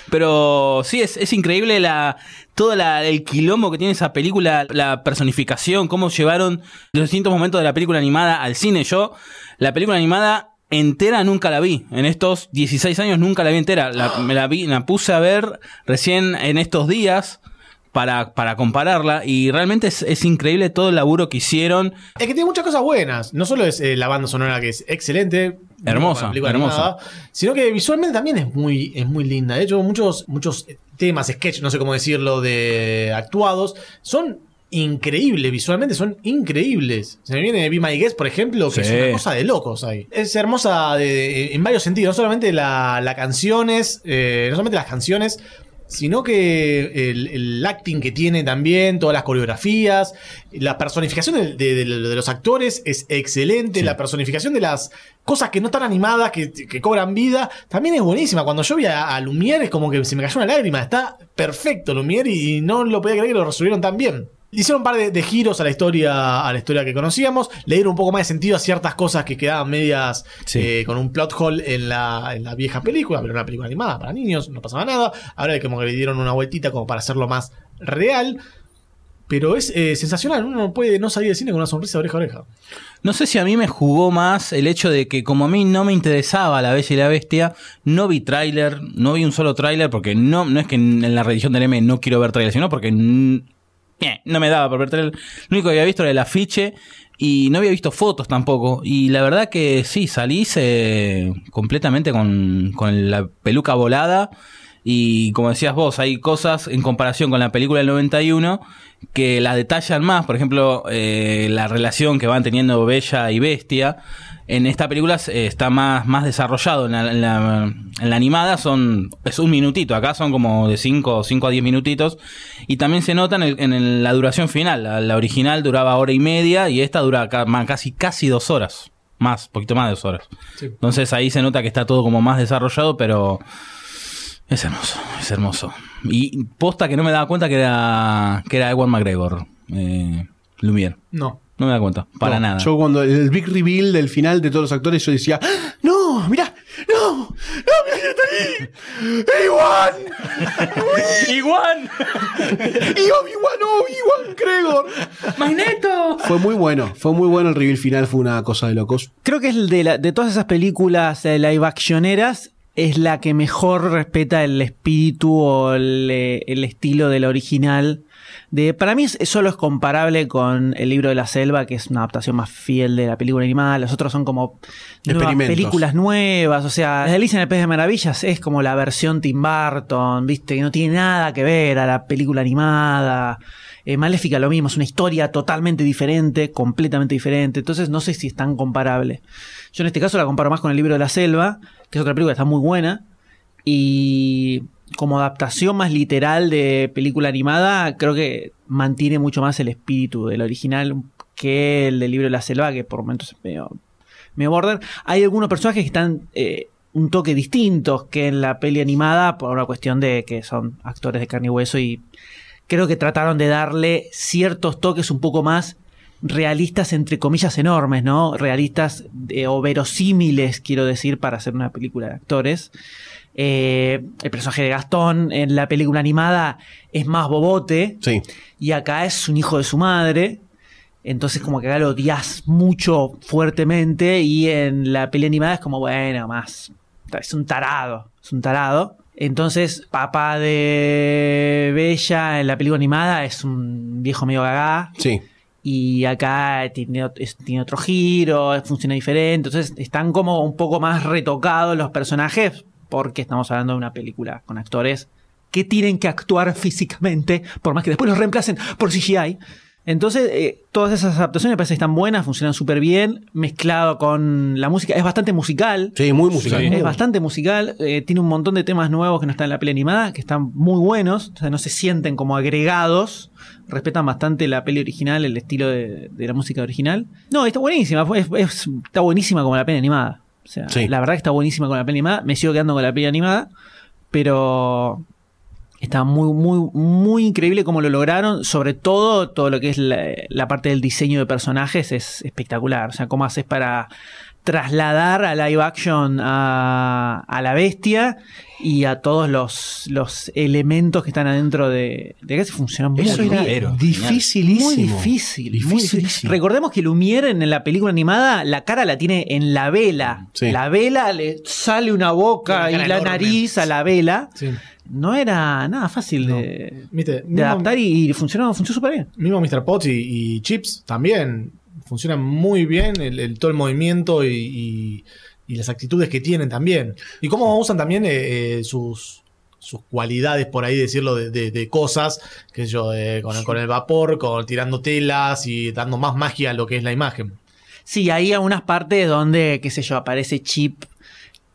Pero sí, es, es increíble la todo la- el quilombo que tiene esa película, la personificación, cómo llevaron los distintos momentos de la película animada al cine. Yo, la película animada entera nunca la vi. En estos 16 años nunca la vi entera. La- me la vi, la puse a ver recién en estos días para, para compararla. Y realmente es, es increíble todo el laburo que hicieron. Es que tiene muchas cosas buenas. No solo es eh, la banda sonora que es excelente. Hermosa, hermosa. sino que visualmente también es muy, es muy linda. De hecho, muchos, muchos temas, sketch, no sé cómo decirlo, de actuados, son increíbles. Visualmente son increíbles. Se me viene Be My Guest, por ejemplo, que Sí. es una cosa de locos ahí. Es hermosa de- en varios sentidos. No solamente la, la canciones, eh, no solamente las canciones, sino que el, el acting que tiene también, todas las coreografías, la personificación de, de- de- de los actores es excelente, la personificación de las cosas que no están animadas, que, que cobran vida, también es buenísima. Cuando yo vi a, a Lumière es como que se me cayó una lágrima, está perfecto Lumière y no lo podía creer que lo resolvieron tan bien. Hicieron un par de, de giros a la historia a la historia que conocíamos, le dieron un poco más de sentido a ciertas cosas que quedaban medias Sí. eh, con un plot hole en la, en la vieja película, pero una película animada para niños, no pasaba nada. Ahora como que le dieron una vueltita como para hacerlo más real. Pero es eh, sensacional, uno puede no salir del cine con una sonrisa de oreja a oreja. No sé si a mí me jugó más el hecho de que como a mí no me interesaba La Bella y la Bestia, no vi tráiler, no vi un solo tráiler porque no, no es que en la redición del M no quiero ver tráiler, sino porque no me daba por ver tráiler. Lo único que había visto era el afiche y no había visto fotos tampoco. Y la verdad que sí, salís eh, completamente con, con la peluca volada. Y como decías vos, hay cosas en comparación con la película del 91 que la detallan más. Por ejemplo, eh, la relación que van teniendo Bella y Bestia. En esta película eh, está más, más desarrollado. En la, en la- en la animada son es un minutito. Acá son como de 5 cinco a 10 minutitos. Y también se nota en, el- en la duración final. La, la original duraba hora y media y esta dura casi, casi dos horas. Más, poquito más de dos horas. Entonces ahí se nota que está todo como más desarrollado, pero es hermoso, es hermoso. Y posta que no me daba cuenta que era, que era Ewan McGregor, eh, Lumière. No. No me da cuenta, para No, nada. Yo cuando el big reveal del final de todos los actores, yo decía, ¡Ah! no, mirá, no, no, mirá quién está ahí. ¡Iwan! ¡Igual! ¡Y Obi-Wan, Obi-Wan Gregor! ¡Magneto! Fue muy bueno, fue muy bueno el reveal final, fue una cosa de locos. Creo que es el de, la- de todas esas películas eh, live actioneras, es la que mejor respeta el espíritu o el, eh, el estilo de la original. De, para mí solo es comparable con El libro de la selva, que es una adaptación más fiel de la película animada. Los otros son como nuevas películas nuevas. O sea, La Alicia en el País de Maravillas es como la versión Tim Burton, viste, que no tiene nada que ver a la película animada. Eh, Maléfica lo mismo, es una historia totalmente diferente, completamente diferente. Entonces no sé si es tan comparable. Yo en este caso la comparo más con el libro de la selva, que es otra película que está muy buena. Y como adaptación más literal de película animada, creo que mantiene mucho más el espíritu del original que el del libro de la selva, que por momentos es medio, medio border. Hay algunos personajes que están eh, un toque distintos que en la peli animada por una cuestión de que son actores de carne y hueso y creo que trataron de darle ciertos toques un poco más realistas entre comillas enormes, ¿no? Realistas eh, o verosímiles, quiero decir, para hacer una película de actores. Eh, el personaje de Gastón en la película animada es más bobote Sí. y acá es un hijo de su madre. Entonces como que acá lo odias mucho fuertemente y en la peli animada es como, bueno, más. Es un tarado, es un tarado. Entonces, papá de Bella en la película animada es un viejo medio gagá. Sí. Y acá tiene, es- tiene otro giro, funciona diferente. Entonces están como un poco más retocados los personajes porque estamos hablando de una película con actores que tienen que actuar físicamente, por más que después los reemplacen por CGI. Entonces, eh, todas esas adaptaciones me parece que están buenas, funcionan súper bien, mezclado con la música. Es bastante musical. Sí, muy musical. Sí. Es bastante musical, eh, tiene un montón de temas nuevos que no están en la peli animada, que están muy buenos, o sea, no se sienten como agregados, respetan bastante la peli original, el estilo de, de la música original. No, está buenísima, es- es- está buenísima como la peli animada. O sea, Sí. la verdad que está buenísima con la peli animada, me sigo quedando con la peli animada, pero está muy, muy, muy increíble cómo lo lograron, sobre todo todo lo que es la, la parte del diseño de personajes es espectacular, o sea, cómo haces para trasladar a live action a, a la bestia y a todos los, los elementos que están adentro de, de que funciona muy Eso era bien. dificilísimo. Muy difícil, muy difícil. Recordemos que Lumière en la película animada la cara la tiene en la vela. Sí. La vela le sale una boca y la enorme. nariz a la vela. Sí. No era nada fácil No. de, ¿Viste? de Mismo- adaptar y, y funcionó, funcionó súper bien. Mismo Mr. Potts y, y Chips también funcionan muy bien el, el- todo el movimiento y, y- y las actitudes que tienen también. Y cómo usan también eh, eh, sus, sus cualidades, por ahí decirlo, de, de- de cosas, que sé yo, eh, con, el, con el vapor, con tirando telas y dando más magia a lo que es la imagen. Sí, hay algunas partes donde, qué sé yo, aparece Chip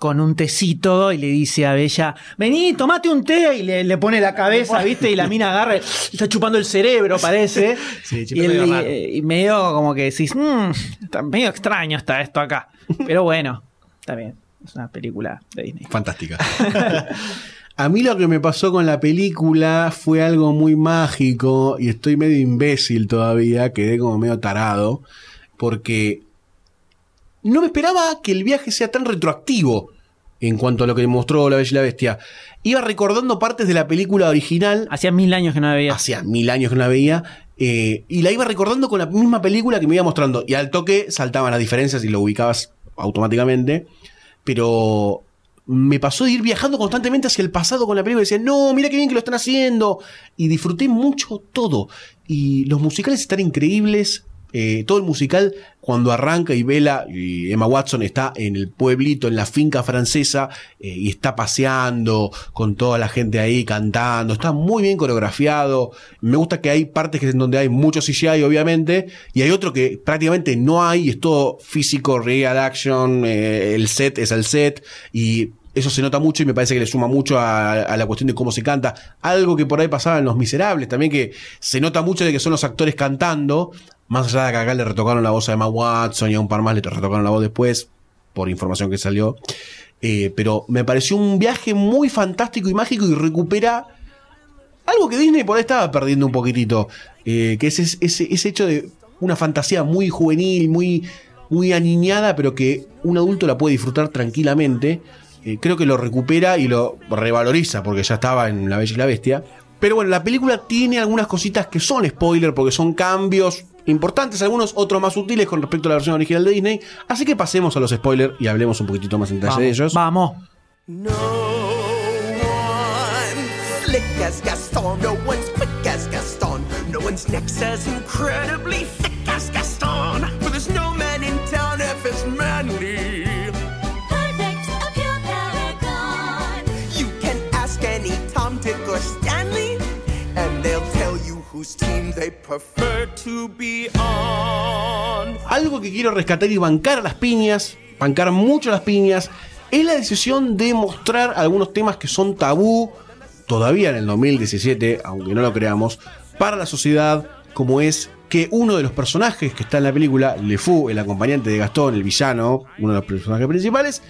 con un tecito y le dice a Bella, vení, tomate un té y le, le pone la cabeza, ¿viste? Y la mina agarra, y está chupando el cerebro, parece. Sí, y, él- medio raro. y- y medio como que decís, "Mm, está medio extraño está esto acá. Pero bueno, está bien. Es una película de Disney. Fantástica. A mí lo que me pasó con la película fue algo muy mágico y estoy medio imbécil todavía, quedé como medio tarado, porque no me esperaba que el viaje sea tan retroactivo en cuanto a lo que mostró La Bella y la Bestia. Iba recordando partes de la película original Hacía mil años que no la veía. hacía mil años que no la veía. eh, y la iba recordando con la misma película que me iba mostrando. Y al toque saltaban las diferencias y lo ubicabas automáticamente. Pero me pasó de ir viajando constantemente hacia el pasado con la película y decía, no, mira qué bien que lo están haciendo. Y disfruté mucho todo. Y los musicales están increíbles. Eh, todo el musical, cuando arranca y Bella y Emma Watson está en el pueblito, en la finca francesa, eh, y está paseando con toda la gente ahí cantando, está muy bien coreografiado. Me gusta que hay partes que, en donde hay mucho CGI, obviamente, y hay otro que prácticamente no hay, es todo físico, real action, eh, el set es el set, y eso se nota mucho y me parece que le suma mucho a la cuestión de cómo se canta. Algo que por ahí pasaba en Los Miserables, también que se nota mucho de que son los actores cantando, más allá de que acá le retocaron la voz a Emma Watson y a un par más le retocaron la voz después, por información que salió. Eh, pero me pareció un viaje muy fantástico y mágico y recupera algo que Disney por ahí estaba perdiendo un poquitito, eh, que es ese, hecho de una fantasía muy juvenil, muy, muy aniñada, pero que un adulto la puede disfrutar tranquilamente. Eh, creo que lo recupera y lo revaloriza, porque ya estaba en La Bella y la Bestia. Pero bueno, la película tiene algunas cositas que son spoiler, porque son cambios importantes, algunos otros más sutiles con respecto a la versión original de Disney. Así que pasemos a los spoilers y hablemos un poquitito más en detalle de ellos. Vamos. No one slick as Gaston, no one's quick as Gaston, no one's next as incredibly Algo que quiero rescatar y bancar a las piñas, bancar mucho a las piñas, es la decisión de mostrar algunos temas que son tabú todavía en el 2017, aunque no lo creamos, para la sociedad, como es que uno de los personajes que está en la película, Le Fou, el acompañante de Gastón, el villano, uno de los personajes principales,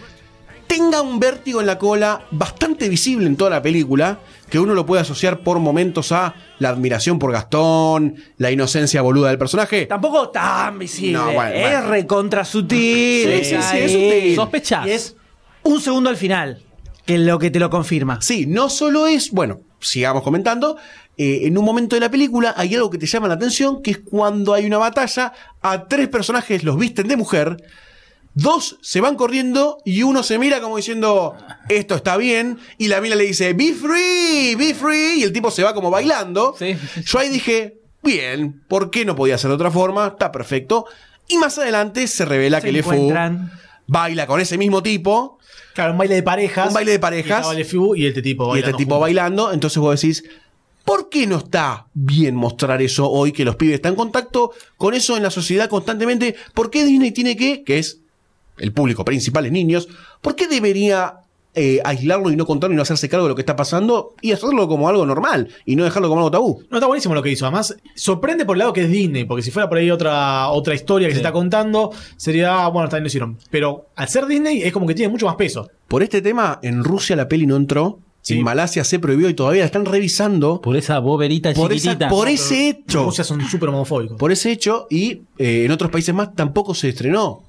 tenga un vértigo en la cola bastante visible en toda la película, que uno lo puede asociar por momentos a la admiración por Gastón, la inocencia boluda del personaje. Tampoco tan visible. No, bueno, es bueno. recontra sutil. Sí, sí, sí, es sutil. Sospechás. Y es un segundo al final. Que es lo que te lo confirma. Sí, no solo es, bueno, sigamos comentando, eh, en un momento de la película hay algo que te llama la atención, que es cuando hay una batalla, a tres personajes los visten de mujer, dos se van corriendo y uno se mira como diciendo, esto está bien, y la mina le dice, be free, be free, y el tipo se va como bailando. Sí. Yo ahí dije, bien, ¿por qué no podía ser de otra forma? Está perfecto. Y más adelante se revela Se que Le Fou baila con ese mismo tipo. Claro, un baile de parejas. Un baile de parejas. Y LeFou y este tipo y este bailando tipo juntos. bailando. Entonces vos decís, ¿por qué no está bien mostrar eso hoy que los pibes están en contacto con eso en la sociedad constantemente? ¿Por qué Disney tiene que, que es el público principal, es niños, ¿por qué debería eh, aislarlo y no contarlo y no hacerse cargo de lo que está pasando y hacerlo como algo normal y no dejarlo como algo tabú? No, está buenísimo lo que hizo. Además, sorprende por el lado que es Disney, porque si fuera por ahí otra, otra historia que se está contando, sería, bueno, también lo hicieron. Pero al ser Disney es como que tiene mucho más peso. Por este tema, en Rusia la peli no entró, Sí. en Malasia se prohibió y todavía la están revisando Por esa boberita por, esa- chiquitita. por ese hecho. Los Rusia son súper homofóbicos. por ese hecho y eh, en otros países más tampoco se estrenó.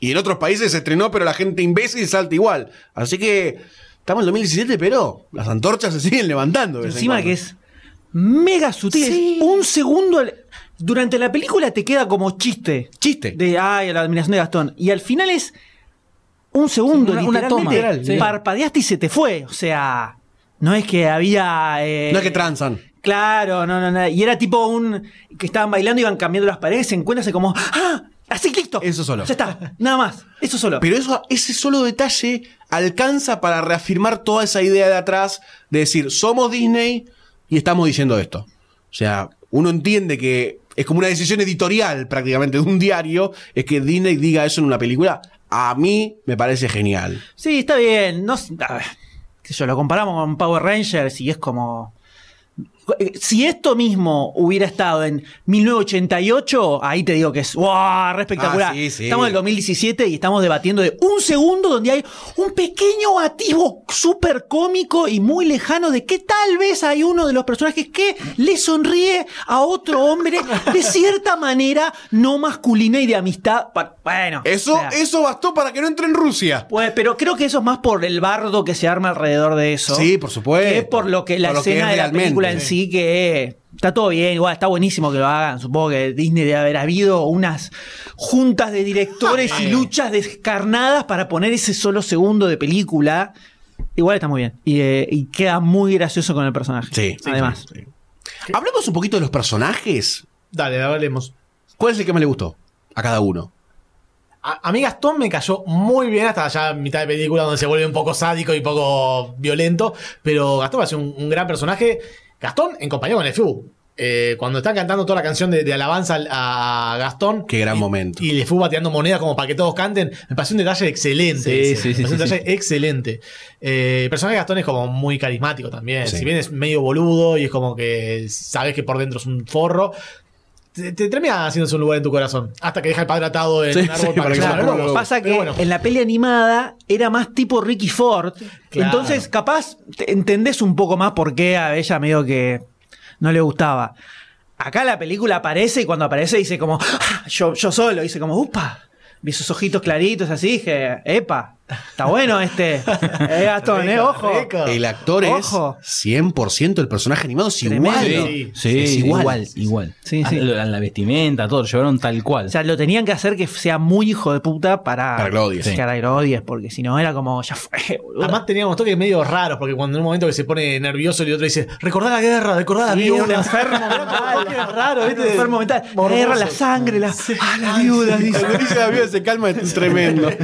Y en otros países se estrenó, pero la gente imbécil salta igual. Así que estamos en el 2017, pero las antorchas se siguen levantando. de vez en Encima que es mega sutil. Sí. Es Un segundo. al- Durante la película te queda como chiste. Chiste. De ay, la admiración de Gastón. Y al final es un segundo, Sí, una- una literalmente, toma. Sí. Parpadeaste y se te fue. O sea, no es que había. eh, No es que transan. Claro, no, no, no. Y era tipo un. que estaban bailando, iban cambiando las paredes, se encuentran así como. ¡Ah! Así, listo. Eso solo. Ya está. Nada más. Eso solo. Pero eso, ese solo detalle alcanza para reafirmar toda esa idea de atrás de decir, somos Disney y estamos diciendo esto. O sea, uno entiende que es como una decisión editorial prácticamente de un diario, es que Disney diga eso en una película. A mí me parece genial. Sí, está bien. No, a ver, qué sé yo, lo comparamos con Power Rangers y es como. Eh, Si esto mismo hubiera estado en 1988, ahí te digo que es ¡wow! re espectacular. Ah, sí, sí. Estamos en el 2017 y estamos debatiendo de un segundo donde hay un pequeño atisbo súper cómico y muy lejano de que tal vez hay uno de los personajes que le sonríe a otro hombre de cierta manera no masculina y de amistad. Bueno, Eso, o sea, eso bastó para que no entre en Rusia. pues, pero creo que eso es más por el bardo que se arma alrededor de eso. Sí, por supuesto. Que por lo que la Por lo que escena es de la película en sí, que está todo bien, igual está buenísimo que lo hagan. Supongo que Disney debe haber habido unas juntas de directores y luchas descarnadas para poner ese solo segundo de película. Igual está muy bien. Y, eh, y queda muy gracioso con el personaje. Sí, Además. sí, sí. Hablemos un poquito de los personajes. Dale, hablemos. ¿Cuál es el que más le gustó? A cada uno. A, a mí Gastón me cayó muy bien hasta ya mitad de película donde se vuelve un poco sádico y poco violento. Pero Gastón va a ser un, un gran personaje. Gastón en compañía con el. Eh, cuando están cantando toda la canción de, de alabanza al- a Gastón. Qué gran y, momento. Y le fue bateando monedas como para que todos canten. Me pareció un detalle excelente. Sí, ese. sí, me sí, un sí, detalle excelente. Eh, el personaje de Gastón es como muy carismático también. Sí. Si bien es medio boludo y es como que sabes que por dentro es un forro. Te, te termina haciéndose un lugar en tu corazón. Hasta que deja el padre atado en Sí, un árbol sí, para que coma. Pasa que bueno. en la peli animada era más tipo Ricky Ford. Claro. Entonces, capaz te- entendés un poco más por qué a ella medio que no le gustaba. Acá la película aparece y cuando aparece dice como, "Ah", yo, yo solo, dice como, upa. Vi sus ojitos claritos así, dije, epa, está bueno este. Eh, Gastón, eh, ojo. rico. El actor Ojo. es 100% el personaje animado, es Tremendo. igual. Sí. Sí, Es igual, igual. igual. Sí, sí. A la, la vestimenta, todo, lo llevaron tal cual. O sea, lo tenían que hacer que sea muy hijo de puta para, Para que lo odies. que lo odies, porque si no era como, ya fue, boludo. Además teníamos toques medio raros, porque cuando en un momento que se pone nervioso y el otro dice, recordá la guerra, recordá la Sí, viuda. un enfermo mental. Qué raro, ¿viste? Un enfermo mental. Morboso. Guerra, la sangre, la, ah, la viuda, dice. Cuando dice la vida se calma, es tremendo.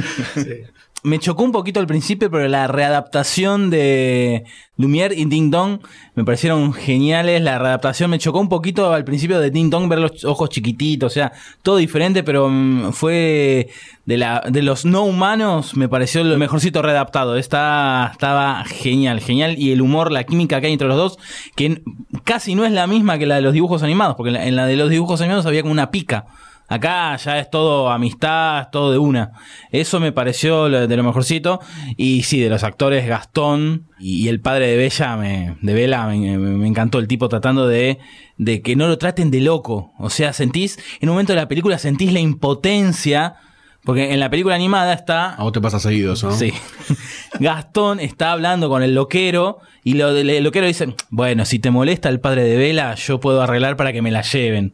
Me chocó un poquito al principio, pero la readaptación de Lumière y Ding Dong me parecieron geniales. La readaptación me chocó un poquito al principio de Ding Dong ver los ojos chiquititos, o sea, todo diferente, pero mm, fue de, la, de los no humanos, me pareció lo mejorcito readaptado. Está, estaba genial, genial. Y el humor, la química que hay entre los dos, que casi no es la misma que la de los dibujos animados, porque en la de los dibujos animados había como una pica. Acá ya es todo amistad, es todo de una. Eso me pareció de lo mejorcito. Y sí, de los actores Gastón y, el padre de Bella, me, de Vela, me, me- me encantó el tipo tratando de, de que no lo traten de loco. O sea, sentís, en un momento de la película sentís la impotencia. Porque en la película animada está A vos te pasa seguido eso, ¿no? Sí. Gastón está hablando con el loquero y lo, el loquero dice, bueno, si te molesta el padre de Vela, yo puedo arreglar para que me la lleven.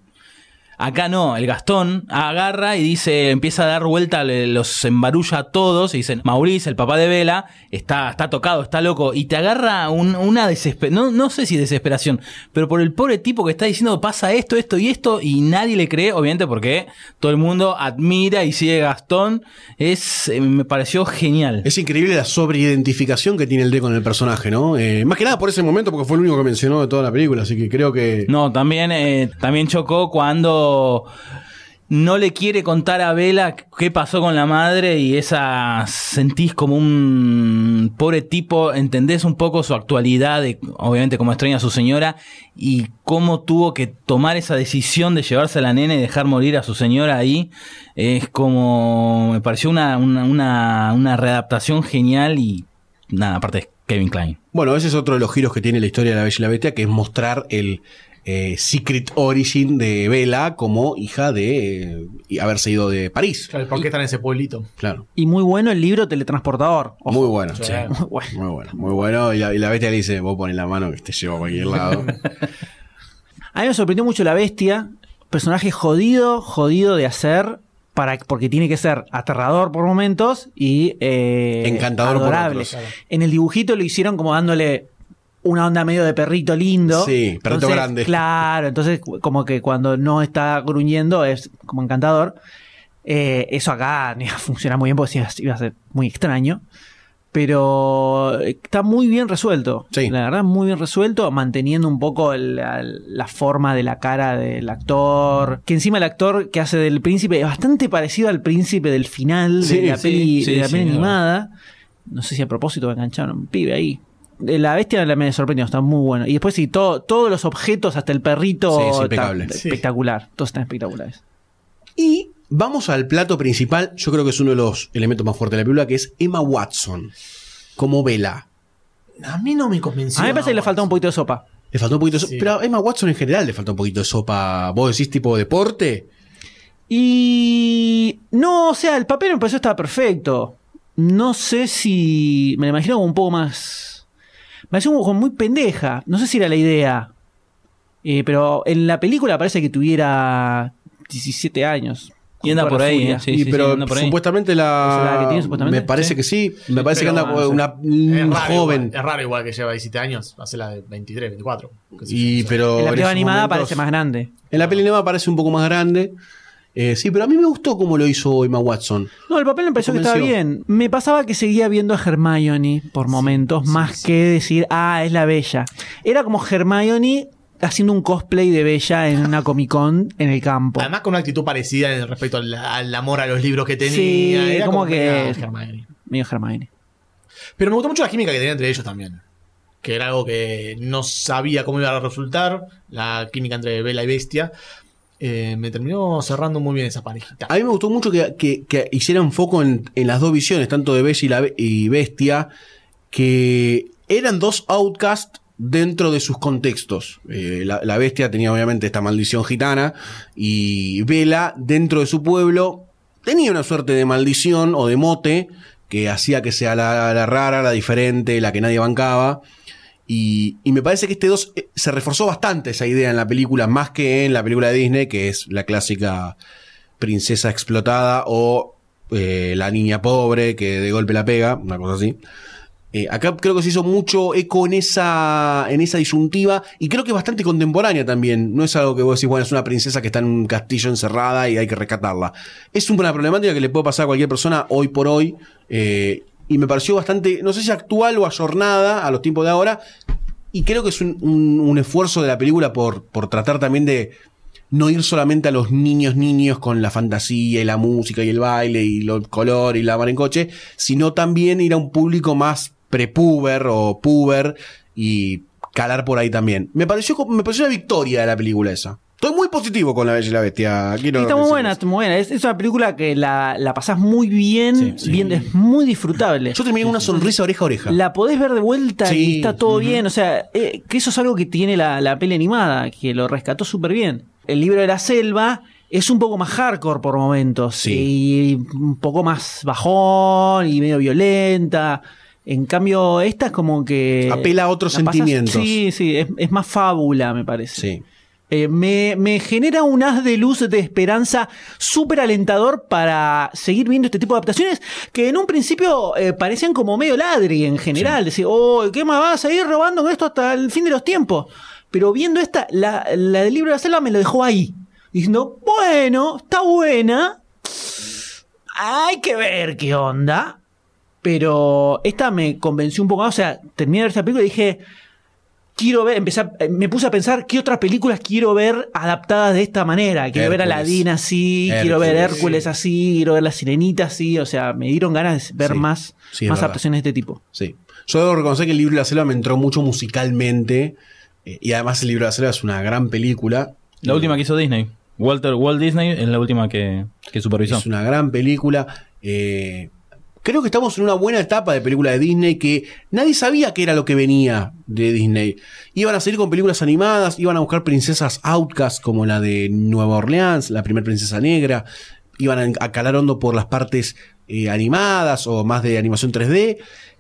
Acá no, el Gastón agarra y dice, empieza a dar vuelta, los embarulla a todos y dicen, Maurice, el papá de Vela, está, está tocado, está loco, y te agarra un- una desesperación, no, no sé si desesperación, pero por el pobre tipo que está diciendo, pasa esto, esto y esto, y nadie le cree, obviamente porque todo el mundo admira y sigue Gastón, es, eh, me pareció genial. Es increíble la sobreidentificación que tiene el D con el personaje, ¿no? Eh, más que nada por ese momento, porque fue el único que mencionó de toda la película, así que creo que. No, también, eh, también chocó cuando no le quiere contar a Vela qué pasó con la madre y esa sentís como un pobre tipo, entendés un poco su actualidad, obviamente como extraña a su señora, y cómo tuvo que tomar esa decisión de llevarse a la nena y dejar morir a su señora ahí. Es como, me pareció una, una, una, una readaptación genial y nada, aparte es Kevin Klein. Bueno, ese es otro de los giros que tiene la historia de la Bella y la Bestia, que es mostrar el eh, secret origin de Bella como hija de eh, haberse ido de París. Claro, ¿Por qué están en ese pueblito? Claro. Y muy bueno el libro Teletransportador. Ojo. Muy bueno, Sí. Muy bueno. Muy bueno, muy bueno. Y la, y la bestia le dice, vos pones la mano que te llevo a cualquier lado. A mí me sorprendió mucho la bestia. Personaje jodido, jodido de hacer. Para, porque tiene que ser aterrador por momentos y eh, Encantador por adorable. otros. En el dibujito lo hicieron como dándole una onda medio de perrito lindo. Sí, perrito Entonces, grande. Claro, entonces como que cuando no está gruñendo es como encantador. Eh, eso acá funciona muy bien porque si iba- a ser muy extraño. Pero está muy bien resuelto. Sí. La verdad, muy bien resuelto, manteniendo un poco el- la, la forma de la cara del actor. Que encima el actor que hace del príncipe es bastante parecido al príncipe del final Sí, de la sí, peli, de la peli animada. No sé si a propósito me engancharon un pibe ahí. Eh, La bestia me sorprendió, está muy bueno. Y después sí, todo, todos los objetos, hasta el perrito, Sí, es está impecable. Sí. espectacular. Todos están espectaculares. Y vamos al plato principal, yo creo que es uno de los elementos más fuertes de la película, que es Emma Watson, como Bella. A mí no me convenció. A mí me parece que le falta un poquito de sopa. Le faltó un poquito de sopa, Sí. pero a Emma Watson en general le falta un poquito de sopa. ¿Vos decís tipo deporte? Y no, o sea, el papel me pareció estaba perfecto. No sé si. Me lo imagino como un poco más. Me pareció como muy pendeja. No sé si era la idea. Eh, pero en la película parece que tuviera 17 años. Y anda toda por ahí, eh, sí, pero sí, anda por ahí. supuestamente la. ¿Es la que tiene, supuestamente? Me parece Sí. que sí. Me parece que anda no una, Es un raro, joven. igual, es raro igual que lleva 17 años. Hace la de 23, 24. qué sé yo, Y, pero En la película animada momentos- parece más grande. En la peli animada parece un poco más grande. Eh, sí, pero a mí me gustó cómo lo hizo Emma Watson. No, el papel me pareció que estaba bien. Me pasaba que seguía viendo a Hermione por momentos, más que decir, ah, es la Bella. Era como Hermione haciendo un cosplay de Bella en una Comic Con en el campo. Además con una actitud parecida en respecto al, al amor a los libros que tenía. Sí, Era como que- media Hermione. Medio Hermione. Pero me gustó mucho la química que tenía entre ellos también. Que era algo que no sabía cómo iba a resultar. La química entre Bella y Bestia. Eh, me terminó cerrando muy bien esa parejita. A mí me gustó mucho que, que- que hicieran foco en, las dos visiones, tanto de Bella y, la, Bestia, que eran dos outcasts dentro de sus contextos. Eh, la, Bestia tenía obviamente esta maldición gitana y Bella, dentro de su pueblo, tenía una suerte de maldición o de mote que hacía que sea la rara, la diferente, la que nadie bancaba. Y, me parece que este dos eh, se reforzó bastante esa idea en la película, más que en la película de Disney, que es la clásica princesa explotada o eh, la niña pobre que de golpe la pega, una cosa así. Eh, acá creo que se hizo mucho eco en esa, en esa disyuntiva y creo que es bastante contemporánea también. No es algo que vos decís, bueno, es una princesa que está en un castillo encerrada y hay que rescatarla. Es una problemática que le puede pasar a cualquier persona hoy por hoy y me pareció bastante, no sé si actual o ayornada a los tiempos de ahora. Y creo que es un, un- esfuerzo de la película por, por tratar también de no ir solamente a los niños niños con la fantasía y la música y el baile y el color y la mar en coche, sino también ir a un público más prepuber o puber y calar por ahí también. Me pareció, me pareció una victoria de la película esa. Estoy muy positivo con La Bella y la Bestia. quiero está muy buena, está muy buena. Es, es una película que la, la pasás muy bien, Sí, sí. bien, es muy disfrutable. Yo terminé con una sonrisa oreja a oreja. La podés ver de vuelta Sí, y está todo bien. O sea, eh, que eso es algo que tiene la, la peli animada, que lo rescató súper bien. El libro de la selva es un poco más hardcore por momentos. Sí. Y un poco más bajón y medio violenta. En cambio, esta es como que. Apela a otros sentimientos. Sí, sí, es, es más fábula, me parece. Sí. Eh, me, me genera un haz de luz de esperanza súper alentador para seguir viendo este tipo de adaptaciones que en un principio eh, parecían como medio ladri en general. Decir, oh, ¿qué más vas a seguir robando con esto hasta el fin de los tiempos? Pero viendo esta, la, la del libro de la selva me lo dejó ahí. Diciendo, bueno, está buena. Hay que ver qué onda. Pero esta me convenció un poco más. O sea, terminé de ver esta película y dije, quiero ver, empecé a- eh, me puse a pensar qué otras películas quiero ver adaptadas de esta manera. Quiero ver a Hércules. Aladdin así, quiero ver Hércules. Hércules así, quiero ver La Sirenita así. O sea, me dieron ganas de ver Sí. más, Sí, más adaptaciones de este tipo. Sí. Yo debo reconocer que el libro de la selva me entró mucho musicalmente. eh, y además el libro de la selva es una gran película. La última que hizo Disney. Walter Walt Disney es la última que, que supervisó. Es una gran película. eh, creo que estamos en una buena etapa de película de Disney que nadie sabía qué era lo que venía de Disney. Iban a salir con películas animadas, iban a buscar princesas outcast como la de Nueva Orleans, la primera princesa negra. Iban a, calar hondo por las partes eh, animadas o más de animación 3D.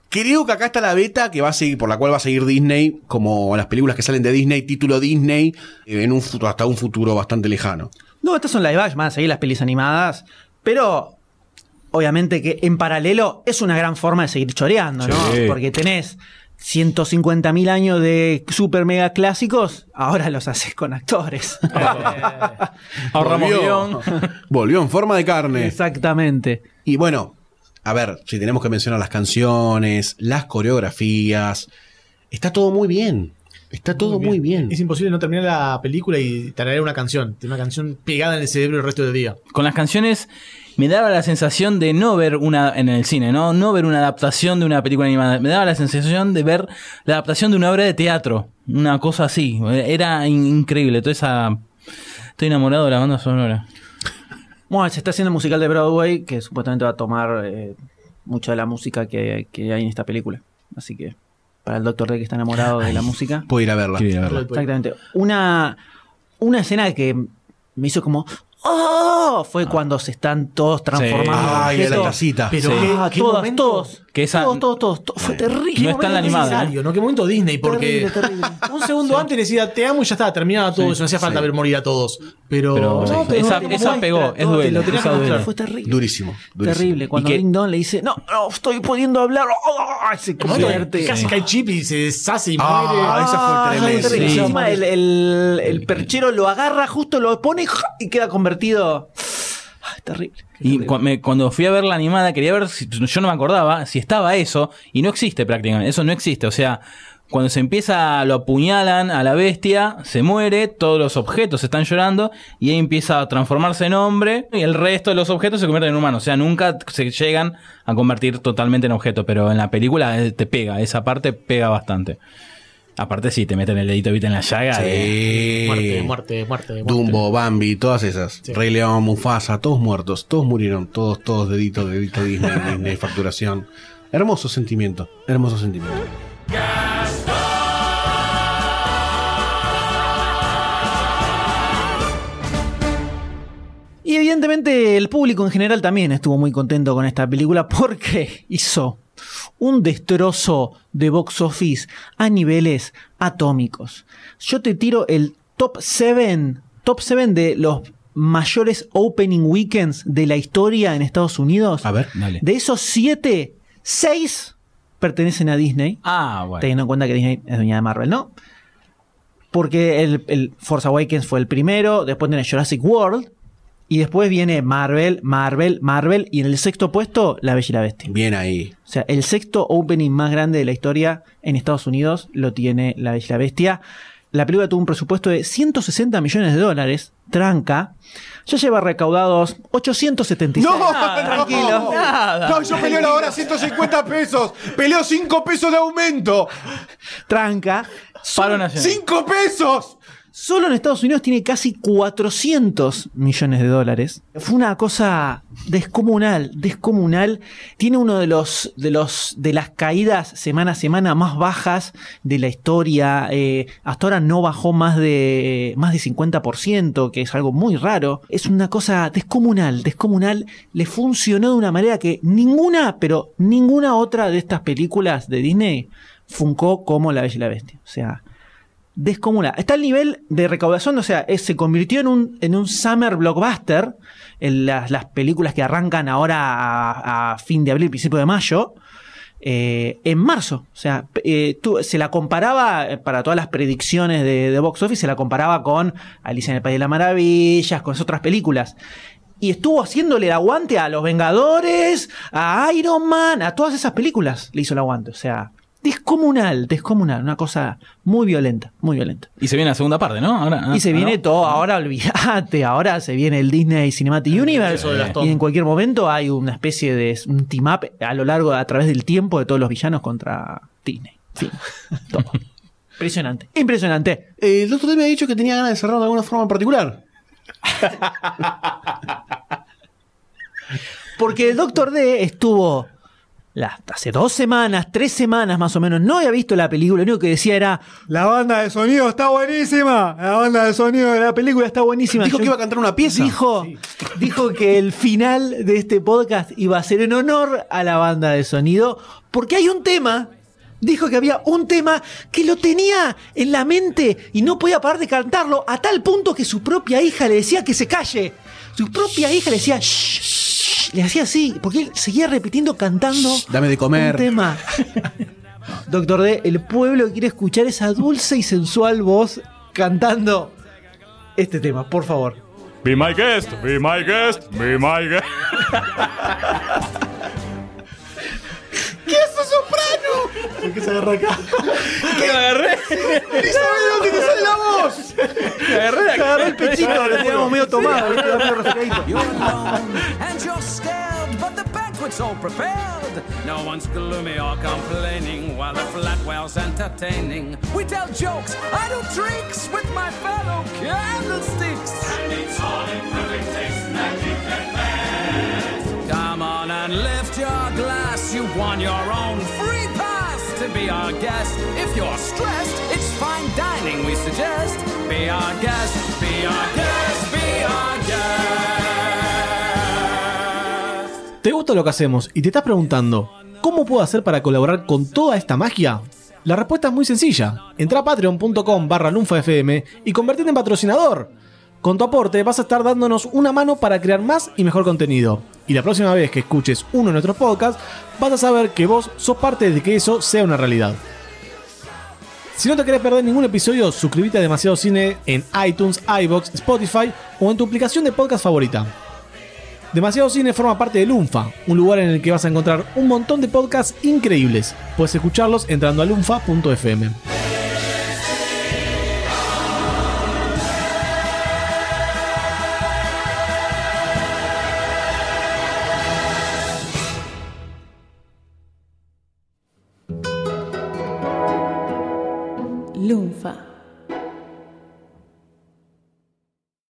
Creo que acá está la beta que va a seguir, por la cual va a seguir Disney, como las películas que salen de Disney, título Disney, eh, en un futuro, hasta un futuro bastante lejano. No, estas son live action, van a seguir las pelis animadas, pero obviamente que en paralelo es una gran forma de seguir choreando, ¿no? Sí. Porque tenés 150.000 años de super mega clásicos, ahora los haces con actores. Ahorramos Volvió. Volvió en forma de carne. Exactamente. Y bueno, a ver, si tenemos que mencionar las canciones, las coreografías, está todo muy bien. Está todo muy bien. Es imposible no terminar la película y tararear una canción. Tiene una canción pegada en el cerebro el resto del día. Con las canciones me daba la sensación de no ver una en el cine, ¿no? No ver una adaptación de una película animada. Me daba la sensación de ver la adaptación de una obra de teatro. Una cosa así. Era in- increíble. Toda esa. Estoy enamorado de la banda sonora. Bueno, se está haciendo el musical de Broadway que supuestamente va a tomar eh, mucha de la música que, que hay en esta película. Así que para el Doctor D que está enamorado de la música. Puedo ir a verla. Quiero ir a verla. Exactamente. Una, una escena que me hizo como. ¡Oh! Fue cuando se están todos transformando. en Ay, de la objetos. tacita. Pero Sí. qué, Ah, qué todas, momento- todos. Que esa- Todos, todos, todos, todos. Fue terrible. No está en la animada, ¿eh? necesario, ¿no? Qué momento Disney, porque Terrible, terrible. un segundo antes le decía te amo y ya estaba, terminaba todo eso, no hacía falta ver morir a todos. Pero, Pero No, esa- no, esa no, pegó, es todo, duele, te esa. Fue terrible. Durísimo, durísimo. Terrible. Cuando que- Ding Dong le dice, no, no estoy pudiendo hablar. ¡Oh! Se convierte. casi cae chip y se deshace y Ah, muere. esa fue Ah, tremenda. terrible. Sí. Encima el, el- el perchero lo agarra, justo lo pone y queda convertido. Terrible. Y cu- me- cuando fui a ver la animada, quería ver si yo no me acordaba si estaba eso, y no existe prácticamente, eso no existe. O sea, cuando se empieza, lo apuñalan a la bestia, se muere, todos los objetos están llorando, y ahí empieza a transformarse en hombre, y el resto de los objetos se convierten en humanos. O sea, nunca se llegan a convertir totalmente en objeto, pero en la película eh, te pega, esa parte pega bastante. Aparte, sí, te meten el dedito ¿viste? en la llaga. de- Sí. Muerte, muerte, muerte, muerte. Dumbo, Bambi, todas esas. Rey León, Mufasa, todos muertos, todos murieron, todos, todos deditos, dedito Disney, Disney, facturación. Hermoso sentimiento, hermoso sentimiento. Y evidentemente el público en general también estuvo muy contento con esta película porque hizo un destrozo de box office a niveles atómicos. Yo te tiro el top 7, top 7 de los mayores opening weekends de la historia en Estados Unidos. A ver, Dale. De esos 7, 6 pertenecen a Disney. Ah, bueno. Teniendo en cuenta que Disney es dueña de Marvel, ¿no? Porque el, el Force Awakens fue el primero, después tiene Jurassic World, y después viene Marvel, Marvel, Marvel, y en el sexto puesto, La Bella y la Bestia. Bien ahí. O sea, el sexto opening más grande de la historia en Estados Unidos lo tiene La Bella y la Bestia. La película tuvo un presupuesto de 160 millones de dólares, tranca. Ya lleva recaudados 876. tranquilo. No, yo peleo la hora 150 pesos. Peleo 5 pesos de aumento. Tranca. Paro nacional. ¡5 pesos! Solo en Estados Unidos tiene casi 400 millones de dólares. Fue una cosa descomunal, descomunal. Tiene uno de los de las caídas semana a semana más bajas de la historia. Eh, hasta ahora no bajó más de más de 50%, que es algo muy raro. Es una cosa descomunal, descomunal. Le funcionó de una manera que ninguna, pero ninguna otra de estas películas de Disney funcó como La Bella y la Bestia. O sea, descomunal. Está el nivel de recaudación, o sea, se convirtió en un, en un summer blockbuster, en las, las películas que arrancan ahora a, fin de abril, principio de mayo, eh, en marzo. O sea, eh, se la comparaba, eh, para todas las predicciones de, de Box Office, se la comparaba con Alicia en el País de las Maravillas, con esas otras películas. Y estuvo haciéndole el aguante a Los Vengadores, a Iron Man, a todas esas películas le hizo el aguante. O sea, descomunal, descomunal. Una cosa muy violenta, muy violenta. Y se viene la segunda parte, ¿no? Ahora, ah, Y se ah, viene ¿no? todo, ahora olvídate, ahora se viene el Disney Cinematic Universe y en cualquier momento hay una especie de un team up a lo largo, a través del tiempo de todos los villanos contra Disney. Fin. Todo. Impresionante, impresionante. Eh, el otro día me ha dicho que tenía ganas de cerrar de alguna forma en particular. Porque el Doctor D estuvo la- hace dos semanas, tres semanas más o menos, no había visto la película, lo único que decía era, la banda de sonido está buenísima, la banda de sonido de la película está buenísima. Dijo Yo- que iba a cantar una pieza. Dijo, dijo que el final de este podcast iba a ser en honor a la banda de sonido, porque hay un tema. Dijo que había un tema que lo tenía en la mente y no podía parar de cantarlo a tal punto que su propia hija le decía que se calle. Su propia hija le decía, "Shh, shh", le hacía así, porque él seguía repitiendo, cantando. Dame de comer. Un tema. Doctor D, el pueblo quiere escuchar esa dulce y sensual voz cantando este tema, por favor. Be my guest, be my guest, be my guest. ¿Por qué se agarra acá? ¿Qué me agarré? dónde te sale la voz? Me agarré acá. Agarré el pechito, lo teníamos medio tomado, ¿viste? Lo medio resfriadito. You're alone and you're scared, but the banquet's all prepared. No one's gloomy or complaining while the flatwell's entertaining. We tell jokes, I do tricks with my fellow candlesticks. And it's all in perfect taste, magic and Come on and lift your glass. you've won your own free pass be our guest. If you're stressed, it's fine dining we suggest. Be our guest, be our guest, be our guest. ¿Te gusta lo que hacemos y te estás preguntando cómo puedo hacer para colaborar con toda esta magia? La respuesta es muy sencilla. Entra a patreon.com barra lunfafm y convertirte en patrocinador. Con tu aporte vas a estar dándonos una mano para crear más y mejor contenido. Y la próxima vez que escuches uno de nuestros podcasts, vas a saber que vos sos parte de que eso sea una realidad. Si no te querés perder ningún episodio, suscríbete a Demasiado Cine en iTunes, iBox, Spotify o en tu aplicación de podcast favorita. Demasiado Cine forma parte de Lunfa, un lugar en el que vas a encontrar un montón de podcasts increíbles. Puedes escucharlos entrando a lunfa.fm.